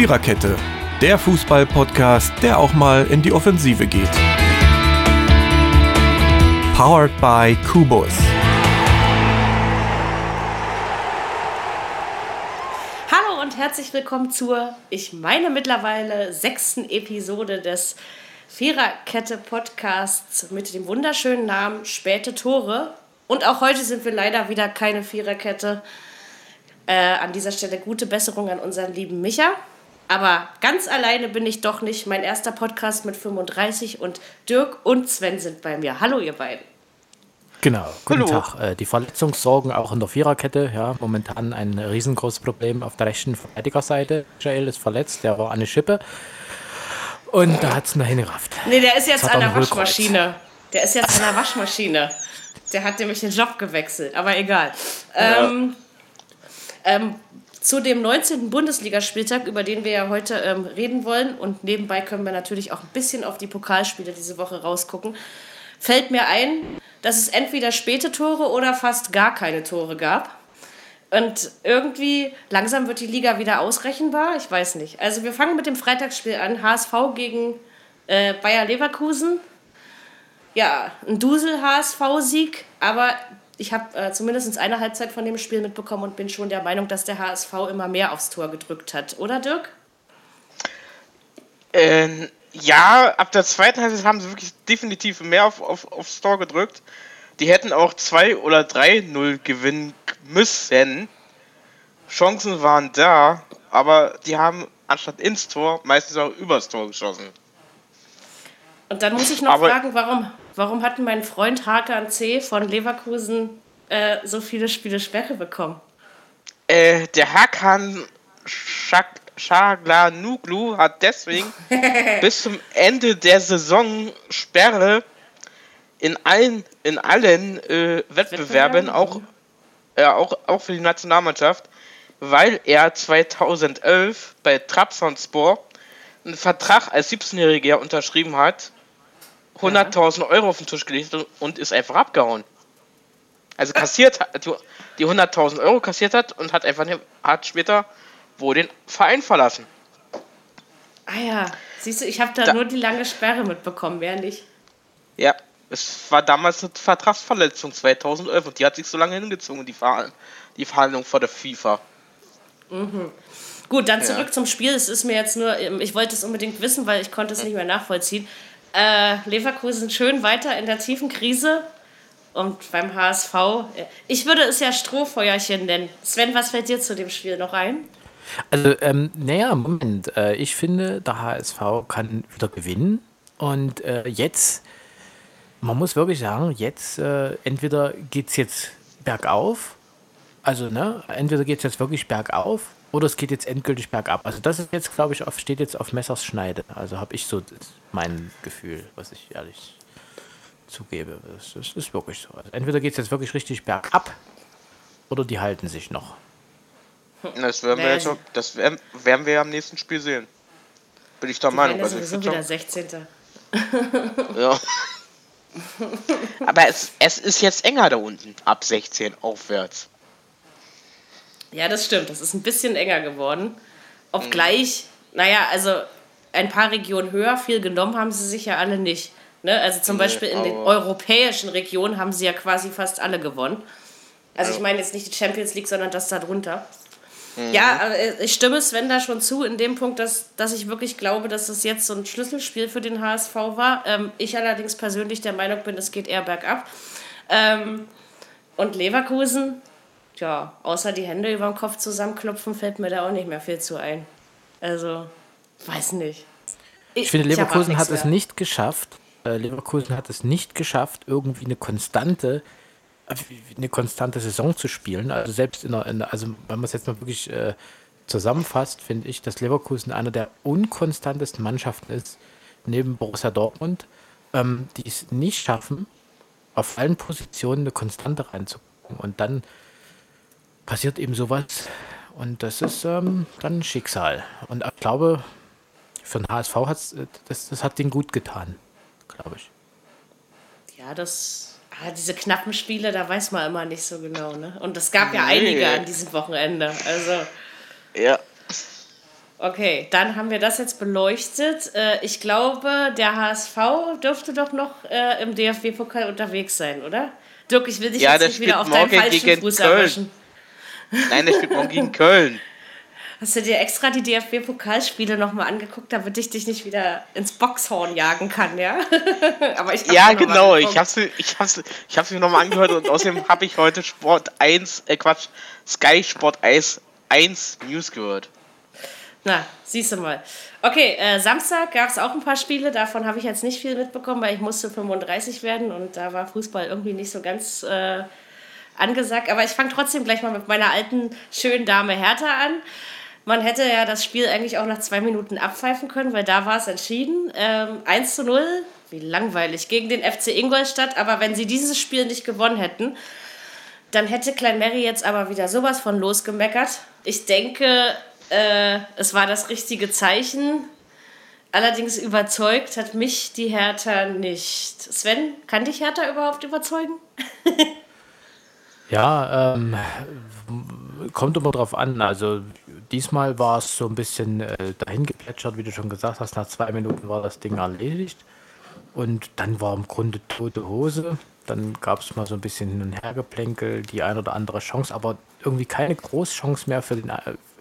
Viererkette, der Fußball-Podcast, der auch mal in die Offensive geht. Powered by Kubus. Hallo und herzlich willkommen zur, ich meine mittlerweile sechsten Episode des Viererkette Podcasts mit dem wunderschönen Namen Späte Tore. Und auch heute sind wir leider wieder keine Viererkette. Äh, an dieser Stelle gute Besserung an unseren lieben Micha. Aber ganz alleine bin ich doch nicht. Mein erster Podcast mit 35 und Dirk und Sven sind bei mir. Hallo, ihr beiden. Genau, guten Hallo. Tag. Äh, die Verletzungssorgen auch in der Viererkette. Ja, momentan ein riesengroßes Problem auf der rechten Verteidigerseite. Michael ist verletzt, der war an der Schippe. Und da hat es noch hingerafft. Nee, der ist jetzt an der Waschmaschine. Der ist jetzt an der Waschmaschine. Der hat nämlich den Job gewechselt, aber egal. Ja. Ähm, ähm, zu dem 19. Bundesligaspieltag, über den wir ja heute ähm, reden wollen, und nebenbei können wir natürlich auch ein bisschen auf die Pokalspiele diese Woche rausgucken, fällt mir ein, dass es entweder späte Tore oder fast gar keine Tore gab. Und irgendwie langsam wird die Liga wieder ausrechenbar. Ich weiß nicht. Also wir fangen mit dem Freitagsspiel an. HSV gegen äh, Bayer Leverkusen. Ja, ein Dusel-HSV-Sieg. Aber ich habe äh, zumindest eine Halbzeit von dem Spiel mitbekommen und bin schon der Meinung, dass der HSV immer mehr aufs Tor gedrückt hat. Oder Dirk? Ähm, ja, ab der zweiten Halbzeit haben sie wirklich definitiv mehr auf, auf, aufs Tor gedrückt. Die hätten auch 2 oder 3-0 gewinnen müssen. Chancen waren da, aber die haben anstatt ins Tor meistens auch übers Tor geschossen. Und dann muss ich noch aber fragen, warum, warum hat mein Freund Hakan C. von Leverkusen äh, so viele Spiele Sperre bekommen? Äh, der Hakan Nuglu hat deswegen bis zum Ende der Saison Sperre in allen, in allen äh, Wettbewerben, auch, äh, auch, auch für die Nationalmannschaft, weil er 2011 bei Trabzonspor einen Vertrag als 17-Jähriger unterschrieben hat, 100.000 Euro auf den Tisch gelegt und ist einfach abgehauen. Also kassiert hat, die 100.000 Euro kassiert hat und hat einfach hat später wohl den Verein verlassen. Ah ja, siehst du, ich habe da, da, nur die lange Sperre mitbekommen, mehr nicht. Ja, es war damals eine Vertragsverletzung 2011 und die hat sich so lange hingezogen, die, Verhandlung, die Verhandlung vor der FIFA. Mhm. Gut, dann zurück ja. zum Spiel. Es ist mir jetzt nur, ich wollte es unbedingt wissen, weil ich konnte es nicht mehr nachvollziehen. Äh, Leverkusen schön weiter in der tiefen Krise und beim HSV. Äh, ich würde es ja Strohfeuerchen nennen. Sven, was fällt dir zu dem Spiel noch ein? Also, ähm, naja, Moment. Äh, ich finde, der HSV kann wieder gewinnen. Und äh, jetzt man muss wirklich sagen, jetzt äh, entweder geht es jetzt bergauf, also ne, entweder geht es jetzt wirklich bergauf oder es geht jetzt endgültig bergab. Also das ist jetzt, glaube ich, auf, steht jetzt auf Messers Schneide. Also habe ich so mein Gefühl, was ich ehrlich zugebe. Das, das ist wirklich so. Also entweder geht es jetzt wirklich richtig bergab oder die halten sich noch. Das werden wir, jetzt, das werden, werden wir am nächsten Spiel sehen. Bin ich der die Meinung. Also sowieso wieder 16. ja. Aber es, es ist jetzt enger da unten, ab 16 aufwärts. Ja, das stimmt. Das ist ein bisschen enger geworden. Obgleich, mhm. naja, also ein paar Regionen höher, viel genommen haben sie sich ja alle nicht. Ne? Also zum nee, Beispiel in den europäischen Regionen haben sie ja quasi fast alle gewonnen. Also ja. ich meine jetzt nicht die Champions League, sondern das da drunter. Mhm. Ja, äh, ich stimme Sven da schon zu in dem Punkt, dass, dass ich wirklich glaube, dass es jetzt so ein Schlüsselspiel für den HSV war. Ähm, ich allerdings persönlich der Meinung bin, es geht eher bergab. Ähm, und Leverkusen, ja, außer die Hände über den Kopf zusammenklopfen, fällt mir da auch nicht mehr viel zu ein. Also, weiß nicht. Ich, ich finde, Leverkusen ich hat es nicht geschafft, äh, Leverkusen hat es nicht geschafft, irgendwie eine konstante eine konstante Saison zu spielen. Also selbst in der, in der also wenn man es jetzt mal wirklich äh, zusammenfasst, finde ich, dass Leverkusen einer der unkonstantesten Mannschaften ist, neben Borussia Dortmund, ähm, die es nicht schaffen, auf allen Positionen eine Konstante reinzubringen. Und dann passiert eben sowas. Und das ist ähm, dann Schicksal. Und ich glaube, für den HSV hat das, das hat den gut getan, glaube ich. Ja, das Ah, diese knappen Spiele, da weiß man immer nicht so genau. Ne? Und es gab ja nee. einige an diesem Wochenende. Also. Ja. Okay, dann haben wir das jetzt beleuchtet. Äh, ich glaube, der HSV dürfte doch noch äh, im DFB-Pokal unterwegs sein, oder? Dirk, ich will dich ja, jetzt nicht wieder auf deinen falschen Fuß erwischen. Nein, der spielt morgen gegen Köln. Hast du dir extra die DFB-Pokalspiele nochmal angeguckt, damit ich dich nicht wieder ins Boxhorn jagen kann, ja? Aber ich ja, genau. Ich habe sie, ich hab's, ich hab's mir nochmal angehört und außerdem habe ich heute Sport 1, äh Quatsch, Sky Sport 1, 1 News gehört. Na, siehst du mal. Okay, äh, Samstag gab es auch ein paar Spiele, davon habe ich jetzt nicht viel mitbekommen, weil ich musste 35 werden und da war Fußball irgendwie nicht so ganz äh, angesagt. Aber ich fange trotzdem gleich mal mit meiner alten, schönen Dame Hertha an. Man hätte ja das Spiel eigentlich auch nach zwei Minuten abpfeifen können, weil da war es entschieden. Ähm, 1 zu 0, wie langweilig, gegen den FC Ingolstadt. Aber wenn sie dieses Spiel nicht gewonnen hätten, dann hätte Klein Mary jetzt aber wieder sowas von losgemeckert. Ich denke, äh, es war das richtige Zeichen. Allerdings überzeugt hat mich die Hertha nicht. Sven, kann dich Hertha überhaupt überzeugen? ja, ähm, kommt immer drauf an. Also diesmal war es so ein bisschen äh, dahin geplätschert, wie du schon gesagt hast. Nach zwei Minuten war das Ding erledigt. Und dann war im Grunde tote Hose. Dann gab es mal so ein bisschen hin und her Geplänkel, die ein oder andere Chance, aber irgendwie keine Großchance mehr für den,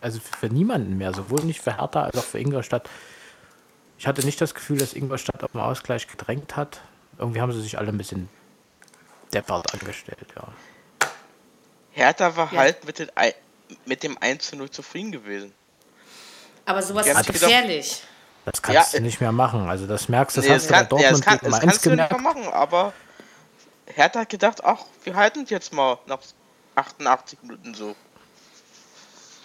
also für niemanden mehr, sowohl nicht für Hertha als auch für Ingolstadt. Ich hatte nicht das Gefühl, dass Ingolstadt auf den Ausgleich gedrängt hat. Irgendwie haben sie sich alle ein bisschen deppert angestellt, ja. Hertha war ja. halt mit, den, mit dem 1 zu 0 zufrieden gewesen. Aber sowas ist gefährlich. Das kannst ja, du nicht mehr machen. Also das merkst du, das nee, hast du bei Dortmund ja, das kann, das kannst du nicht mehr machen, aber Hertha hat gedacht, ach, wir halten jetzt mal nach 88 Minuten so.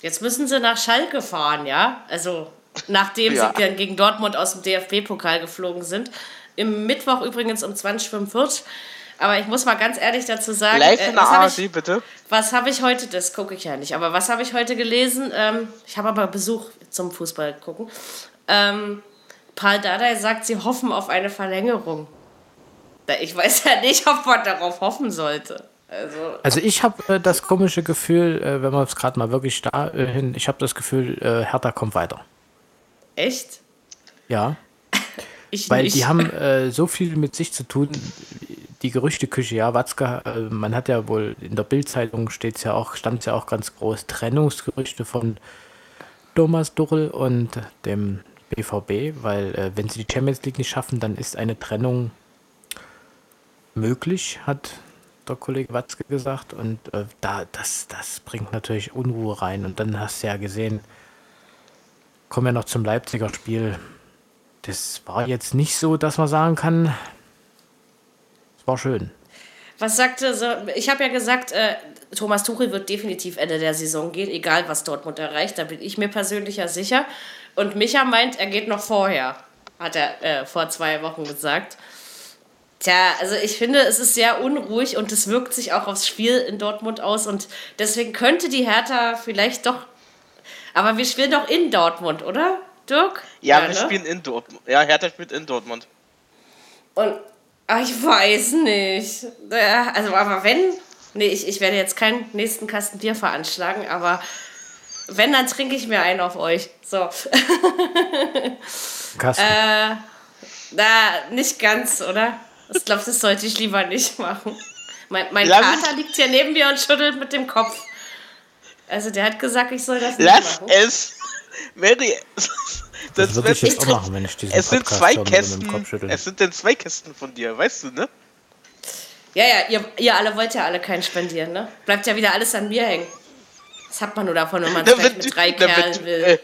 Jetzt müssen sie nach Schalke fahren, ja? Also, nachdem ja. sie dann gegen Dortmund aus dem DFB-Pokal geflogen sind. Im Mittwoch übrigens um 20.45 aber ich muss mal ganz ehrlich dazu sagen, Live in äh, der ARD, ich, bitte. Was habe ich heute, das gucke ich ja nicht, aber was habe ich heute gelesen? Ähm, ich habe aber Besuch zum Fußball gucken. Ähm, Paul Dardai sagt, sie hoffen auf eine Verlängerung. Ich weiß ja nicht, ob man darauf hoffen sollte. Also, also ich habe äh, das komische Gefühl, äh, wenn man es gerade mal wirklich da äh, hin, ich habe das Gefühl, äh, Hertha kommt weiter. Echt? Ja. ich Weil nicht. die haben äh, so viel mit sich zu tun. Die Gerüchteküche, ja, Watzke, äh, man hat ja wohl in der Bildzeitung steht's ja auch, stand ja auch ganz groß, Trennungsgerüchte von Thomas Duchel und dem BVB, weil wenn sie die Champions League nicht schaffen, dann ist eine Trennung möglich, hat der Kollege Watzke gesagt. Und äh, da, das, das bringt natürlich Unruhe rein. Und dann hast du ja gesehen, kommen wir noch zum Leipziger Spiel. Das war jetzt nicht so, dass man sagen kann, war schön. Was sagte so, ich habe ja gesagt, äh, Thomas Tuchel wird definitiv Ende der Saison gehen, egal was Dortmund erreicht, da bin ich mir persönlich ja sicher. Und Micha meint, er geht noch vorher, hat er äh, vor zwei Wochen gesagt. Tja, also ich finde, es ist sehr unruhig und es wirkt sich auch aufs Spiel in Dortmund aus und deswegen könnte die Hertha vielleicht doch. Aber wir spielen doch in Dortmund, oder, Dirk? Ja, ja wir ne? spielen in Dortmund. Ja, Hertha spielt in Dortmund. Und ach, ich weiß nicht. Also, aber wenn. Nee, ich, ich werde jetzt keinen nächsten Kasten Bier veranschlagen, aber wenn, dann trinke ich mir einen auf euch. So. Kasten. Äh, na, nicht ganz, oder? Ich glaube, das sollte ich lieber nicht machen. Mein, mein Kater liegt hier neben mir und schüttelt mit dem Kopf. Also der hat gesagt, ich soll das nicht Lass machen. es! Mary, das, das würde ich jetzt auch machen, wenn ich diesen es sind zwei Kästen, Es sind denn zwei Kästen von dir, weißt du, ne? Ja, ja, ihr, ihr alle wollt ja alle keinen spendieren, ne? Bleibt ja wieder alles an mir hängen. Das hat man nur davon, wenn man es mit drei na, Kerlen wenn, will. Äh,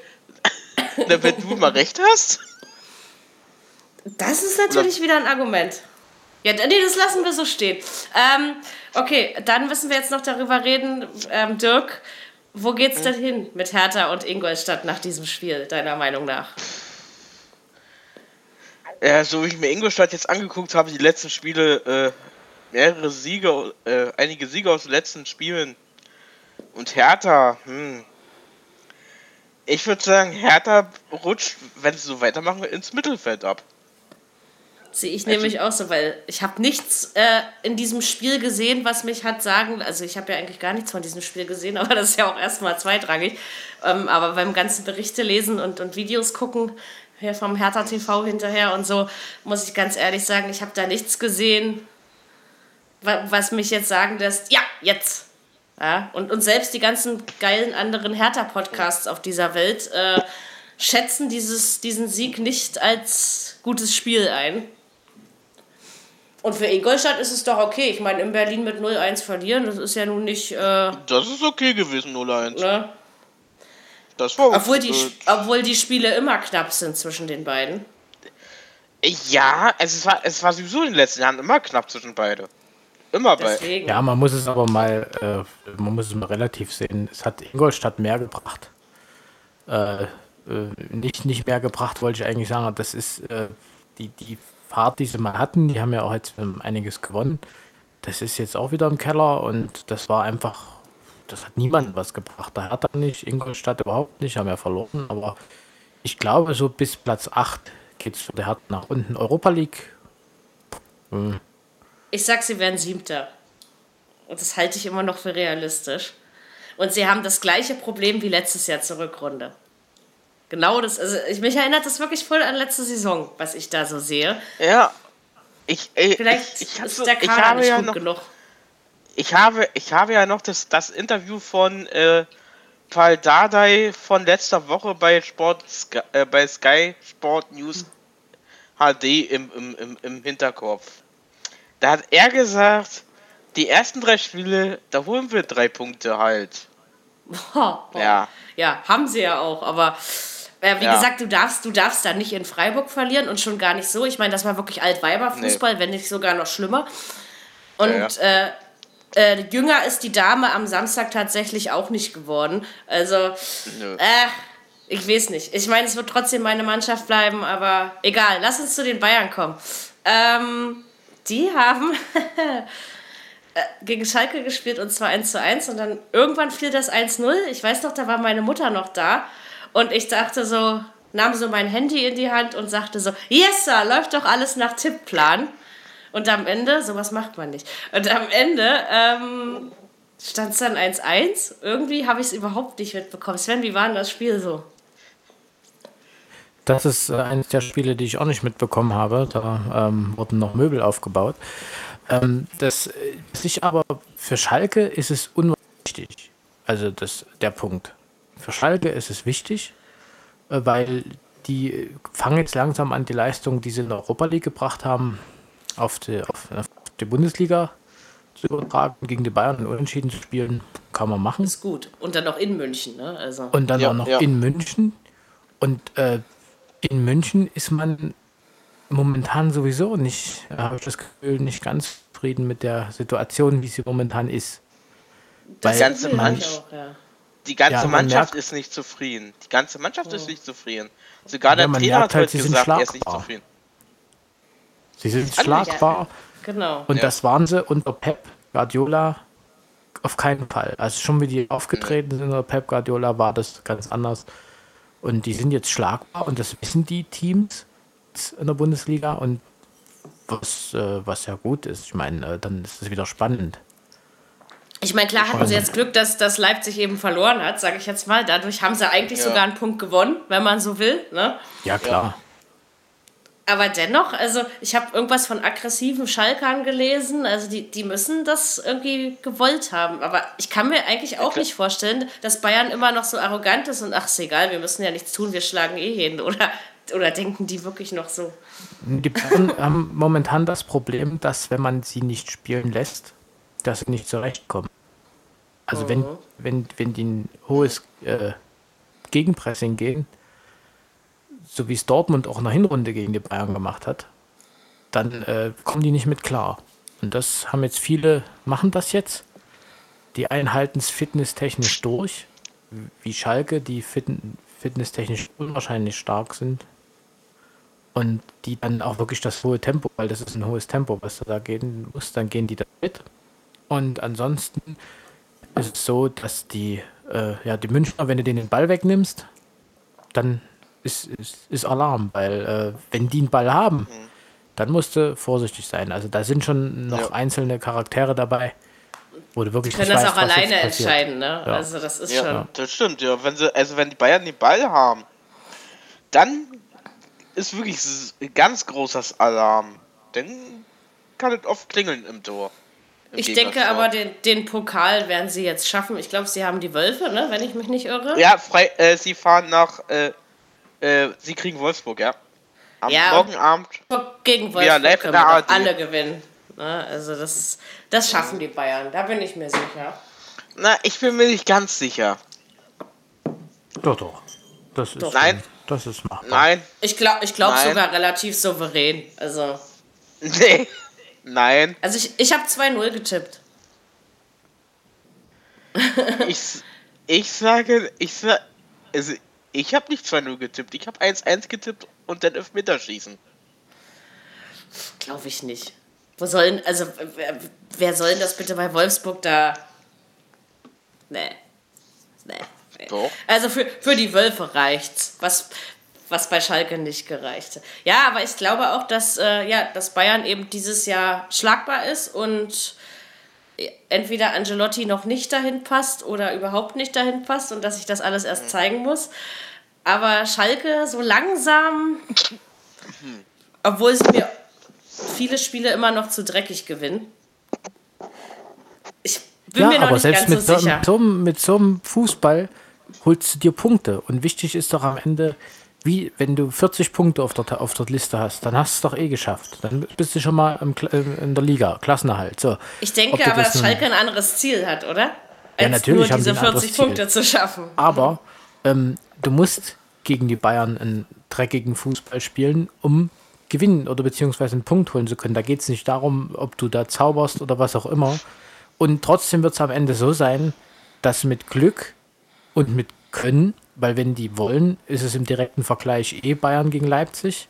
na, wenn du mal recht hast. Das ist natürlich Oder? wieder ein Argument. Ja, nee, das lassen wir so stehen. Ähm, okay, dann müssen wir jetzt noch darüber reden, ähm, Dirk, wo geht's denn hin mit Hertha und Ingolstadt nach diesem Spiel, deiner Meinung nach? Ja, so wie ich mir Ingolstadt jetzt angeguckt habe, die letzten Spiele, äh, mehrere Siege, äh, einige Siege aus den letzten Spielen. Und Hertha, hm. Ich würde sagen, Hertha rutscht, wenn sie so weitermachen, ins Mittelfeld ab. Sehe ich nämlich auch so, weil ich habe nichts äh, in diesem Spiel gesehen, was mich hat sagen, also ich habe ja eigentlich gar nichts von diesem Spiel gesehen, aber das ist ja auch erstmal zweitrangig. Ähm, aber beim ganzen Berichte lesen und, und Videos gucken, hier vom Hertha TV hinterher und so, muss ich ganz ehrlich sagen, ich habe da nichts gesehen, was mich jetzt sagen lässt, ja, jetzt. Ja, und, und selbst die ganzen geilen anderen Hertha-Podcasts auf dieser Welt äh, schätzen dieses, diesen Sieg nicht als gutes Spiel ein. Und für Ingolstadt ist es doch okay. Ich meine, in Berlin mit 0-1 verlieren, das ist ja nun nicht. Äh, das ist okay gewesen, 0-1. Ne? Das war obwohl, die, obwohl die Spiele immer knapp sind zwischen den beiden. Ja, es war, es war sowieso in den letzten Jahren immer knapp zwischen beiden. Immer bei. Ja, man muss es aber mal, äh, man muss es mal relativ sehen. Es hat Ingolstadt mehr gebracht. Äh, äh, nicht, nicht mehr gebracht, wollte ich eigentlich sagen. Das ist äh, die, die Fahrt, die sie mal hatten. Die haben ja auch jetzt einiges gewonnen. Das ist jetzt auch wieder im Keller und das war einfach, das hat niemand was gebracht. Da hat er nicht, Ingolstadt überhaupt nicht, haben ja verloren. Aber ich glaube, so bis Platz 8 geht es für der Hart nach unten. Europa League. Hm. Ich sag, sie werden Siebter. Und das halte ich immer noch für realistisch. Und sie haben das gleiche Problem wie letztes Jahr zur Rückrunde. Genau das, also ich, mich erinnert das wirklich voll an letzte Saison, was ich da so sehe. Ja. Ich, ey, Vielleicht ich, ich, ist der Kader ich habe nicht ja gut noch, genug. Ich habe, ich habe ja noch das, das Interview von äh, Paul Dardai von letzter Woche bei Sport äh, bei Sky Sport News HD im, im, im, im Hinterkopf. Da hat er gesagt, die ersten drei Spiele, da holen wir drei Punkte halt. Boah, boah. Ja. Ja, haben sie ja auch, aber äh, wie ja. gesagt, du darfst, du darfst da nicht in Freiburg verlieren und schon gar nicht so. Ich meine, das war wirklich Altweiberfußball, nee. wenn nicht sogar noch schlimmer. Und ja, ja. Äh, äh, jünger ist die Dame am Samstag tatsächlich auch nicht geworden. Also, äh, ich weiß nicht. Ich meine, es wird trotzdem meine Mannschaft bleiben, aber egal. Lass uns zu den Bayern kommen. Ähm, die haben äh, gegen Schalke gespielt und zwar 1 zu 1 und dann irgendwann fiel das 1-0. Ich weiß noch, da war meine Mutter noch da und ich dachte so, nahm so mein Handy in die Hand und sagte so, yes, sir, läuft doch alles nach Tippplan. Und am Ende, sowas macht man nicht. Und am Ende ähm, stand es dann 1-1. Irgendwie habe ich es überhaupt nicht mitbekommen. Sven, wie war denn das Spiel so? Das ist äh, eines der Spiele, die ich auch nicht mitbekommen habe. Da ähm, wurden noch Möbel aufgebaut. Ähm, das äh, sich aber für Schalke ist es unwichtig. Also das der Punkt. Für Schalke ist es wichtig, äh, weil die fangen jetzt langsam an, die Leistung, die sie in der Europa League gebracht haben, auf die, auf, auf die Bundesliga zu übertragen, gegen die Bayern unentschieden zu spielen, kann man machen. Ist gut. Und dann noch in München, ne? Also. Und dann ja, auch noch ja. in München. Und äh, in München ist man momentan sowieso nicht, habe ich das Gefühl, nicht ganz zufrieden mit der Situation, wie sie momentan ist. Das Weil ganze Mannschaft, auch, ja. Die ganze ja, Mannschaft merkt, ist nicht zufrieden. Die ganze Mannschaft oh. ist nicht zufrieden. Sogar der Trainer hat halt heute gesagt, er ist nicht zufrieden. Sie sind schlagbar. Genau. Und ja. das waren sie unter Pep Guardiola auf keinen Fall. Also schon wie die aufgetreten sind unter Pep Guardiola war das ganz anders. Und die sind jetzt schlagbar und das wissen die Teams in der Bundesliga und was, äh, was ja gut ist. Ich meine, äh, dann ist es wieder spannend. Ich meine, klar hatten sie jetzt Glück, dass, dass Leipzig eben verloren hat, sage ich jetzt mal. Dadurch haben sie eigentlich ja. sogar einen Punkt gewonnen, wenn man so will. Ne? Ja, klar. Aber dennoch, also ich habe irgendwas von aggressiven Schalkern gelesen. Also die, die müssen das irgendwie gewollt haben. Aber ich kann mir eigentlich auch nicht vorstellen, dass Bayern immer noch so arrogant ist und ach, ist egal, wir müssen ja nichts tun, wir schlagen eh hin. Oder, oder denken die wirklich noch so? Die Bayern haben momentan das Problem, dass wenn man sie nicht spielen lässt, dass sie nicht zurechtkommen. Also mhm. wenn, wenn, wenn die ein hohes äh, Gegenpressing gehen, so wie es Dortmund auch in der Hinrunde gegen die Bayern gemacht hat, dann äh, kommen die nicht mit klar. Und das haben jetzt viele, machen das jetzt. Die einen halten es fitnesstechnisch durch, wie Schalke, die fit, fitnesstechnisch unwahrscheinlich stark sind. Und die dann auch wirklich das hohe Tempo, weil das ist ein hohes Tempo, was da gehen muss, dann gehen die da mit. Und ansonsten ist es so, dass die, äh, ja, die Münchner, wenn du denen den Ball wegnimmst, dann ist, ist, ist Alarm, weil äh, wenn die einen Ball haben, mhm. dann musst du vorsichtig sein. Also da sind schon noch ja. einzelne Charaktere dabei, wo du wirklich die können das weißt, auch alleine entscheiden, ne? Ja. Also das ist ja, schon. Das stimmt, ja. Wenn sie, also wenn die Bayern den Ball haben, dann ist wirklich ganz großes Alarm. Dann kann es oft klingeln im Tor. Ich denke aber, den, den Pokal werden sie jetzt schaffen. Ich glaube, sie haben die Wölfe, ne? wenn ich mich nicht irre. Ja, frei, äh, sie fahren nach. Äh, äh, sie kriegen Wolfsburg, ja. Am ja, Morgenabend. Gegen Wolfsburg ja, können wir alle gewinnen. Ne? Also, das, das schaffen die Bayern, da bin ich mir sicher. Na, ich bin mir nicht ganz sicher. Doch, doch. Das ist, Nein. Das ist machbar. Nein. Ich glaube ich glaub sogar relativ souverän. Also. Nee. Nein. Also ich, ich habe 2-0 getippt. ich, ich sage, ich sage, also ich habe nicht 2-0 getippt. Ich habe 1-1 getippt und dann Elfmeterschießen. Glaube ich nicht. Wo sollen, also wer, wer soll denn das bitte bei Wolfsburg da? Nee. Nee. nee. Doch. Also für, für die Wölfe reicht's. Was, was bei Schalke nicht gereicht. Ja, aber ich glaube auch, dass, äh, ja, dass Bayern eben dieses Jahr schlagbar ist und entweder Angelotti noch nicht dahin passt oder überhaupt nicht dahin passt und dass sich das alles erst zeigen muss. Aber Schalke so langsam, obwohl sie mir viele Spiele immer noch zu dreckig gewinnen. Ich bin ja, mir noch aber nicht selbst ganz mit so sicher. So, mit so einem Fußball holst du dir Punkte. Und wichtig ist doch am Ende, wie, wenn du 40 Punkte auf der, auf der Liste hast, dann hast du es doch eh geschafft. Dann bist du schon mal im, in der Liga, Klassenerhalt. So. Ich denke aber, dass Schalke ein anderes Ziel hat, oder? Als ja, natürlich nur diese 40 Punkte zu schaffen. Aber ähm, du musst gegen die Bayern einen dreckigen Fußball spielen, um gewinnen oder beziehungsweise einen Punkt holen zu können. Da geht es nicht darum, ob du da zauberst oder was auch immer. Und trotzdem wird es am Ende so sein, dass mit Glück und mit Können weil wenn die wollen, ist es im direkten Vergleich eh Bayern gegen Leipzig.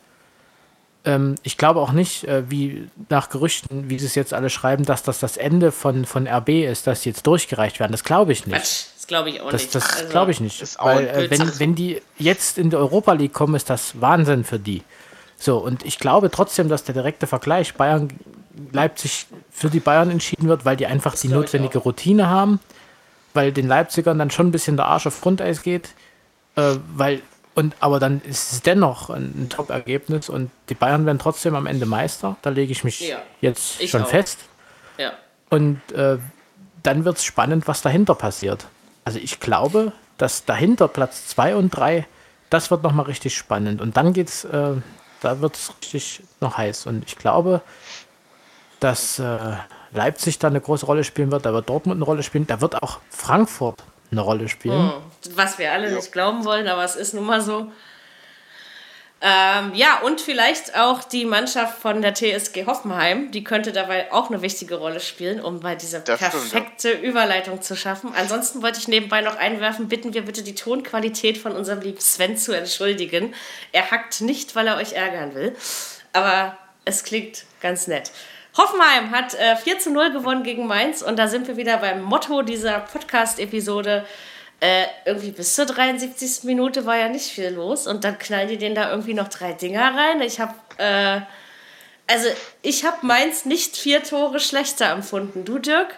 Ähm, ich glaube auch nicht, äh, wie nach Gerüchten, wie sie es jetzt alle schreiben, dass das das Ende von, von RB ist, dass sie jetzt durchgereicht werden. Das glaube ich nicht. Das glaube ich auch das, nicht. Das also, glaube ich nicht. Weil äh, wenn, wenn die jetzt in die Europa League kommen, ist das Wahnsinn für die. So, und ich glaube trotzdem, dass der direkte Vergleich Bayern Leipzig für die Bayern entschieden wird, weil die einfach das die notwendige Routine haben, weil den Leipzigern dann schon ein bisschen der Arsch auf Grundeis geht äh, weil, und, aber dann ist es dennoch ein, ein Top-Ergebnis und die Bayern werden trotzdem am Ende Meister. Da lege ich mich ja, jetzt ich schon auch. fest. Ja. Und äh, dann wird es spannend, was dahinter passiert. Also ich glaube, dass dahinter Platz 2 und 3, das wird nochmal richtig spannend. Und dann geht's, äh, da wird es richtig noch heiß. Und ich glaube, dass äh, Leipzig da eine große Rolle spielen wird, da wird Dortmund eine Rolle spielen, da wird auch Frankfurt eine Rolle spielen. Hm, was wir alle ja. nicht glauben wollen, aber es ist nun mal so. Ähm, ja, und vielleicht auch die Mannschaft von der TSG Hoffenheim, die könnte dabei auch eine wichtige Rolle spielen, um bei dieser das perfekte stimmt, ja. Überleitung zu schaffen. Ansonsten wollte ich nebenbei noch einwerfen, bitten wir bitte die Tonqualität von unserem lieben Sven zu entschuldigen. Er hackt nicht, weil er euch ärgern will, aber es klingt ganz nett. Hoffenheim hat äh, 4 zu 0 gewonnen gegen Mainz und da sind wir wieder beim Motto dieser Podcast-Episode. Äh, irgendwie bis zur 73. Minute war ja nicht viel los und dann knallen die denen da irgendwie noch drei Dinger rein. Ich habe äh, also ich habe Mainz nicht vier Tore schlechter empfunden. Du, Dirk?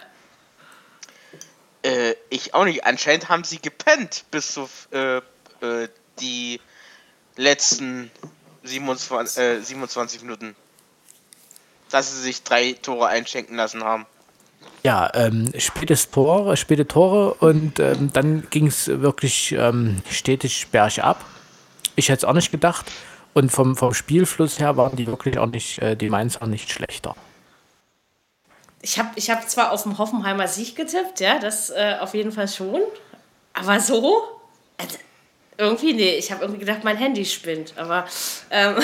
Äh, ich auch nicht. Anscheinend haben sie gepennt bis zu äh, äh, die letzten 27, 27 äh, Minuten dass sie sich drei Tore einschenken lassen haben. Ja, ähm, spätes Tor, späte Tore und ähm, dann ging es wirklich ähm, stetig bergab. Ich hätte es auch nicht gedacht. Und vom, vom Spielfluss her waren die wirklich auch nicht, äh, die Mainz auch nicht schlechter. Ich habe ich hab zwar auf dem Hoffenheimer Sieg getippt, ja, das äh, auf jeden Fall schon. Aber so, also, irgendwie, nee, ich habe irgendwie gedacht, mein Handy spinnt. Aber ähm,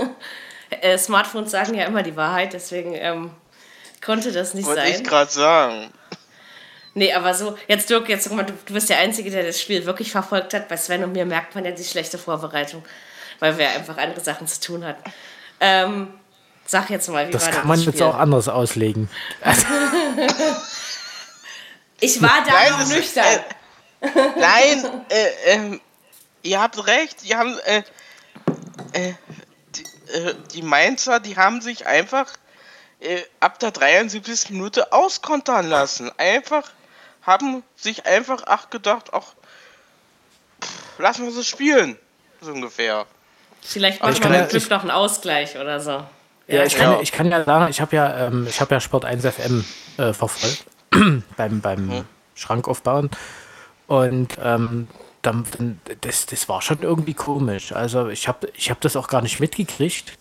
äh, Smartphones sagen ja immer die Wahrheit, deswegen ähm, konnte das nicht Wollte sein. Wollte ich gerade sagen. Nee, aber so, jetzt Dirk, jetzt guck mal, du, du bist der Einzige, der das Spiel wirklich verfolgt hat. Bei Sven und mir merkt man ja die schlechte Vorbereitung, weil wir einfach andere Sachen zu tun hatten. Ähm, sag jetzt mal, wie das war das kann man Spiel? jetzt auch anders auslegen. ich war da nein, noch nüchtern. Äh, nein, äh, äh, ihr habt recht, ihr habt, äh, äh, äh, die Mainzer, die haben sich einfach äh, ab der 73. Minute auskontern lassen. Einfach, haben sich einfach ach gedacht, ach, pff, lassen wir sie spielen. So ungefähr. Vielleicht machen wir mit Glück noch einen Ausgleich oder so. Ja, ich, kann, ich kann ja sagen, ich habe ja, ähm, ich hab ja Sport 1 FM äh, verfolgt beim, beim hm. Schrank aufbauen. Und ähm, dann, dann, das, das war schon irgendwie komisch. Also ich habe ich hab das auch gar nicht mitgekriegt.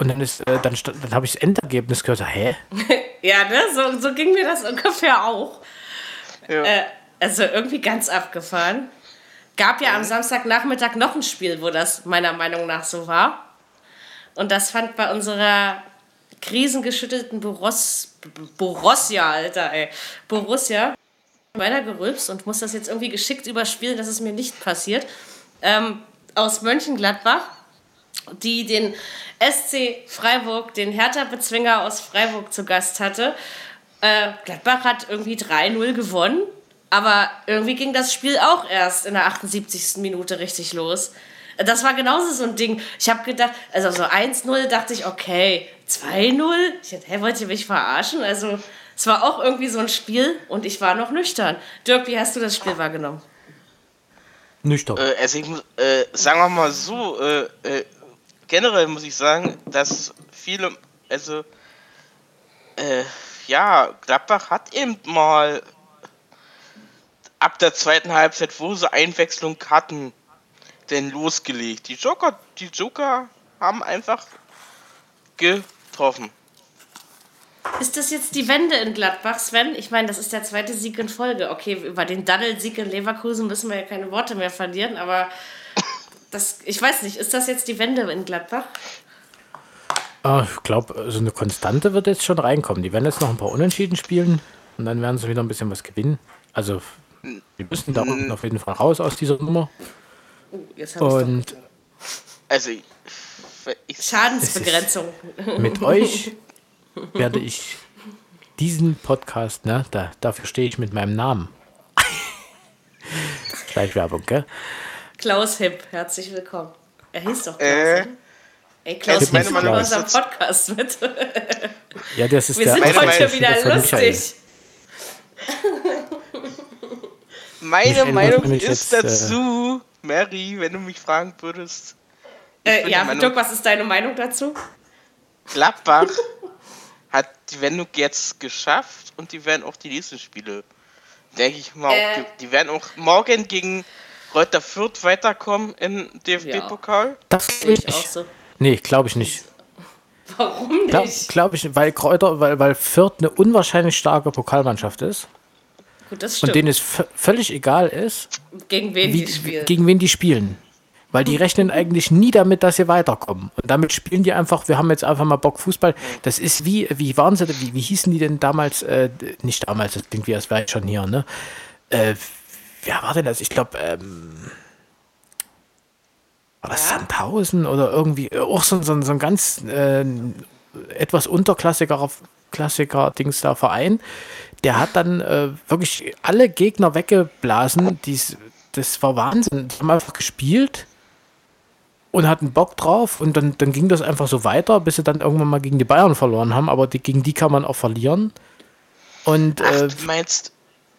Und dann ist, äh, dann, dann habe ich das Endergebnis gehört, hä? ja, ne? So, so ging mir das ungefähr auch. Ja. Äh, also irgendwie ganz abgefahren. Gab ja am Samstagnachmittag noch ein Spiel, wo das meiner Meinung nach so war. Und das fand bei unserer krisengeschüttelten Boros, Borussia, Alter, ey, Borussia, meiner gerülpst und muss das jetzt irgendwie geschickt überspielen, dass es mir nicht passiert. Ähm, aus Mönchengladbach, die den SC Freiburg, den Hertha-Bezwinger aus Freiburg zu Gast hatte. Äh, Gladbach hat irgendwie 3-0 gewonnen, aber irgendwie ging das Spiel auch erst in der 78. Minute richtig los. Das war genauso so ein Ding. Ich habe gedacht, also so 1-0 dachte ich, okay, 2-0? Ich dachte, hä, wollt ihr mich verarschen? Also, es war auch irgendwie so ein Spiel und ich war noch nüchtern. Dirk, wie hast du das Spiel wahrgenommen? Nüchtern. Äh, also ich muss, äh, sagen wir mal so, äh, äh, generell muss ich sagen, dass viele, also, äh, ja, Gladbach hat eben mal ab der zweiten Halbzeit, wo sie Einwechslung hatten, denn losgelegt. Die Joker, die Joker haben einfach getroffen. Ist das jetzt die Wende in Gladbach, Sven? Ich meine, das ist der zweite Sieg in Folge. Okay, über den Daddel-Sieg in Leverkusen müssen wir ja keine Worte mehr verlieren, aber das, ich weiß nicht, ist das jetzt die Wende in Gladbach? Ah, ich glaube, so eine Konstante wird jetzt schon reinkommen. Die werden jetzt noch ein paar Unentschieden spielen und dann werden sie wieder ein bisschen was gewinnen. Also, wir müssen da unten auf jeden Fall raus aus dieser Nummer. Oh, und also, ich, Schadensbegrenzung. Mit euch werde ich diesen Podcast, ne, da, dafür stehe ich mit meinem Namen. Schleichwerbung, gell? Klaus Hipp, herzlich willkommen. Er hieß doch Klaus. Äh, Ey, Klaus, machst du bei unserem Podcast mit? ja, das ist Wir der sind heute wieder lustig. Meine Meinung ist jetzt, äh, dazu, äh, Mary, wenn du mich fragen würdest. Äh, ja, Dirk, was ist deine Meinung dazu? Gladbach hat die Wendung jetzt geschafft und die werden auch die nächsten Spiele, denke ich mal, äh, die werden auch morgen gegen Reuter Fürth weiterkommen im DFB-Pokal. Ja. Das sehe ich auch so. Nee, glaube ich nicht. Warum nicht? Glaube glaub ich, weil Kräuter, weil, weil Fürth eine unwahrscheinlich starke Pokalmannschaft ist. Gut, das stimmt. Und denen es völlig egal ist, gegen wen wie, die spielen. Gegen wen die spielen. Weil die rechnen eigentlich nie damit, dass sie weiterkommen. Und damit spielen die einfach, wir haben jetzt einfach mal Bock Fußball. Das ist wie, wie waren sie, wie, wie hießen die denn damals, äh, nicht damals, das klingt wie, als wäre schon hier, ne? Äh, wer war denn das? Ich glaube, ähm, war das ja. Sandhausen oder irgendwie, auch so, so, so ein ganz äh, etwas unterklassiger Klassiker-Dings da Verein. Der hat dann äh, wirklich alle Gegner weggeblasen. Die's, das war Wahnsinn. Die haben einfach gespielt und hatten Bock drauf und dann, dann ging das einfach so weiter, bis sie dann irgendwann mal gegen die Bayern verloren haben, aber die, gegen die kann man auch verlieren. Und, Ach, äh, meinst,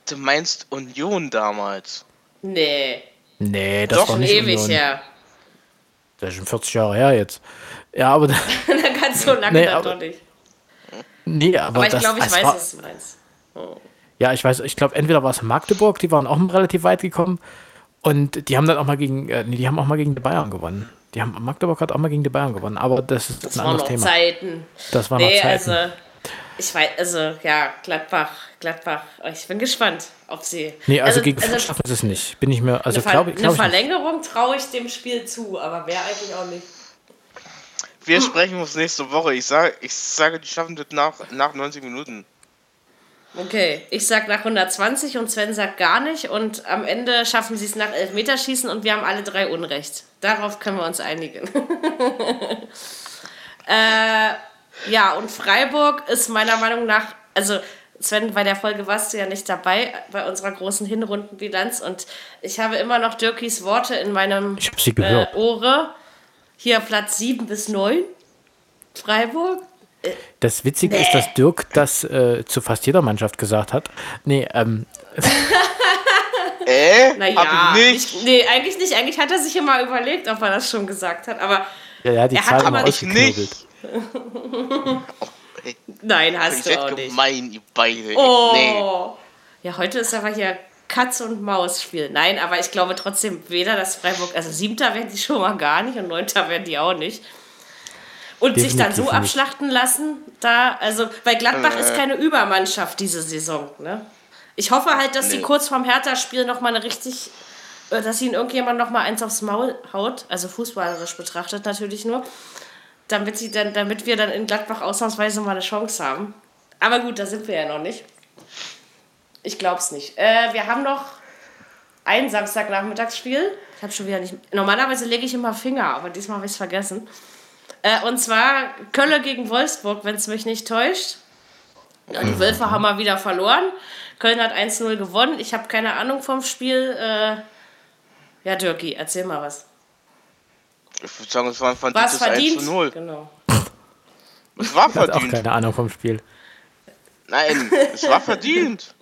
du meinst Union damals? Nee. Nee, das Doch, war nicht ewig Union. her. Das ist schon 40 Jahre her jetzt. Ja, aber. dann kannst du lange nee, dann doch nicht. Nee, aber, aber ich glaube, ich weiß, war, was du meinst. Oh. Ja, ich weiß, ich glaube, entweder war es Magdeburg, die waren auch relativ weit gekommen. Und die haben dann auch mal gegen, äh, nee, die haben auch mal gegen die Bayern gewonnen. Die haben Magdeburg hat auch mal gegen die Bayern gewonnen, aber das ist das ein anderes Thema. Zeiten. Das war nee, noch Zeiten. Also, ich weiß, also ja, Gladbach, Gladbach. Ich bin gespannt, ob sie. Nee, also, also gegen also, schaffen sie es nicht. Bin ich mir, also glaube glaub Eine Verlängerung traue ich dem Spiel zu, aber wer eigentlich auch nicht. Wir hm. sprechen uns nächste Woche. Ich sage, ich sage, die schaffen das nach, nach 90 Minuten. Okay, ich sag nach 120 und Sven sagt gar nicht und am Ende schaffen sie es nach Elfmeterschießen und wir haben alle drei Unrecht. Darauf können wir uns einigen. äh, ja, und Freiburg ist meiner Meinung nach, also Sven, bei der Folge warst du ja nicht dabei, bei unserer großen Hinrundenbilanz und ich habe immer noch Dirkis Worte in meinem äh, Ohre. hier Platz 7 bis 9. Freiburg. Das Witzige nee. ist, dass Dirk das äh, zu fast jeder Mannschaft gesagt hat. Nee, ähm. äh? Naja, nicht. nee, eigentlich nicht. Eigentlich hat er sich immer überlegt, ob er das schon gesagt hat. Aber ja, ja, die er Zahl hat immer ich nicht. Nein, hast du auch nicht. gemein, ihr beide. Oh. Nee. Ja, heute ist aber hier Katz und Maus Spiel. Nein, aber ich glaube trotzdem weder das Freiburg, also siebter werden die schon mal gar nicht und neunter werden die auch nicht. Und Definitiv sich dann so nicht. abschlachten lassen, da, also, weil Gladbach äh. ist keine Übermannschaft diese Saison, ne? Ich hoffe halt, dass nee. die kurz vorm Hertha-Spiel nochmal eine richtig, äh, dass ihnen irgendjemand nochmal eins aufs Maul haut, also fußballerisch betrachtet natürlich nur, damit, sie dann, damit wir dann in Gladbach ausnahmsweise mal eine Chance haben. Aber gut, da sind wir ja noch nicht. Ich glaub's nicht. Äh, wir haben noch ein Samstagnachmittagsspiel. Ich habe schon wieder nicht. Normalerweise lege ich immer Finger, aber diesmal habe ich es vergessen. Äh, und zwar Kölle gegen Wolfsburg, wenn es mich nicht täuscht. Ja, die Wölfe haben mal wieder verloren. Köln hat 1-0 gewonnen. Ich habe keine Ahnung vom Spiel. Äh, ja, Dirki, erzähl mal was. Ich würde sagen, es war ein verdientes verdient? 1-0. Genau. Es war verdient. Ich auch keine Ahnung vom Spiel. Nein, es war verdient.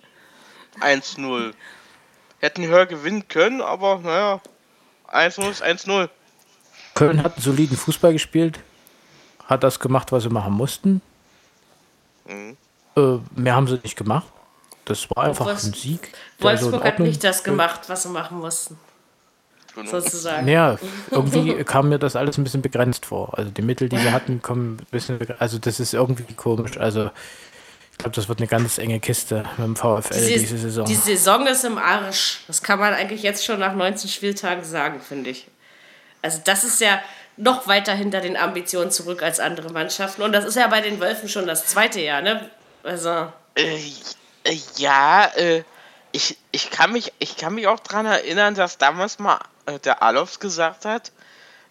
1-0. Hätten höher gewinnen können, aber naja, 1-0 ist 1-0. Köln hat einen soliden Fußball gespielt, hat das gemacht, was sie machen mussten. Mhm. Äh, mehr haben sie nicht gemacht. Das war einfach Wolfs ein Sieg. Wolfsburg so hat nicht das gemacht, was sie machen mussten. Sozusagen. Ja, irgendwie kam mir das alles ein bisschen begrenzt vor. Also die Mittel, die sie hatten, kommen ein bisschen begrenzt. Also das ist irgendwie komisch. Also ich glaube, das wird eine ganz enge Kiste mit dem VfL die, diese Saison. Die Saison ist im Arsch. Das kann man eigentlich jetzt schon nach 19 Spieltagen sagen, finde ich. Also das ist ja noch weiter hinter den Ambitionen zurück als andere Mannschaften. Und das ist ja bei den Wölfen schon das zweite Jahr, ne? Also. Äh, äh, ja, äh, ich, ich, kann mich, ich kann mich auch daran erinnern, dass damals mal äh, der Alofs gesagt hat,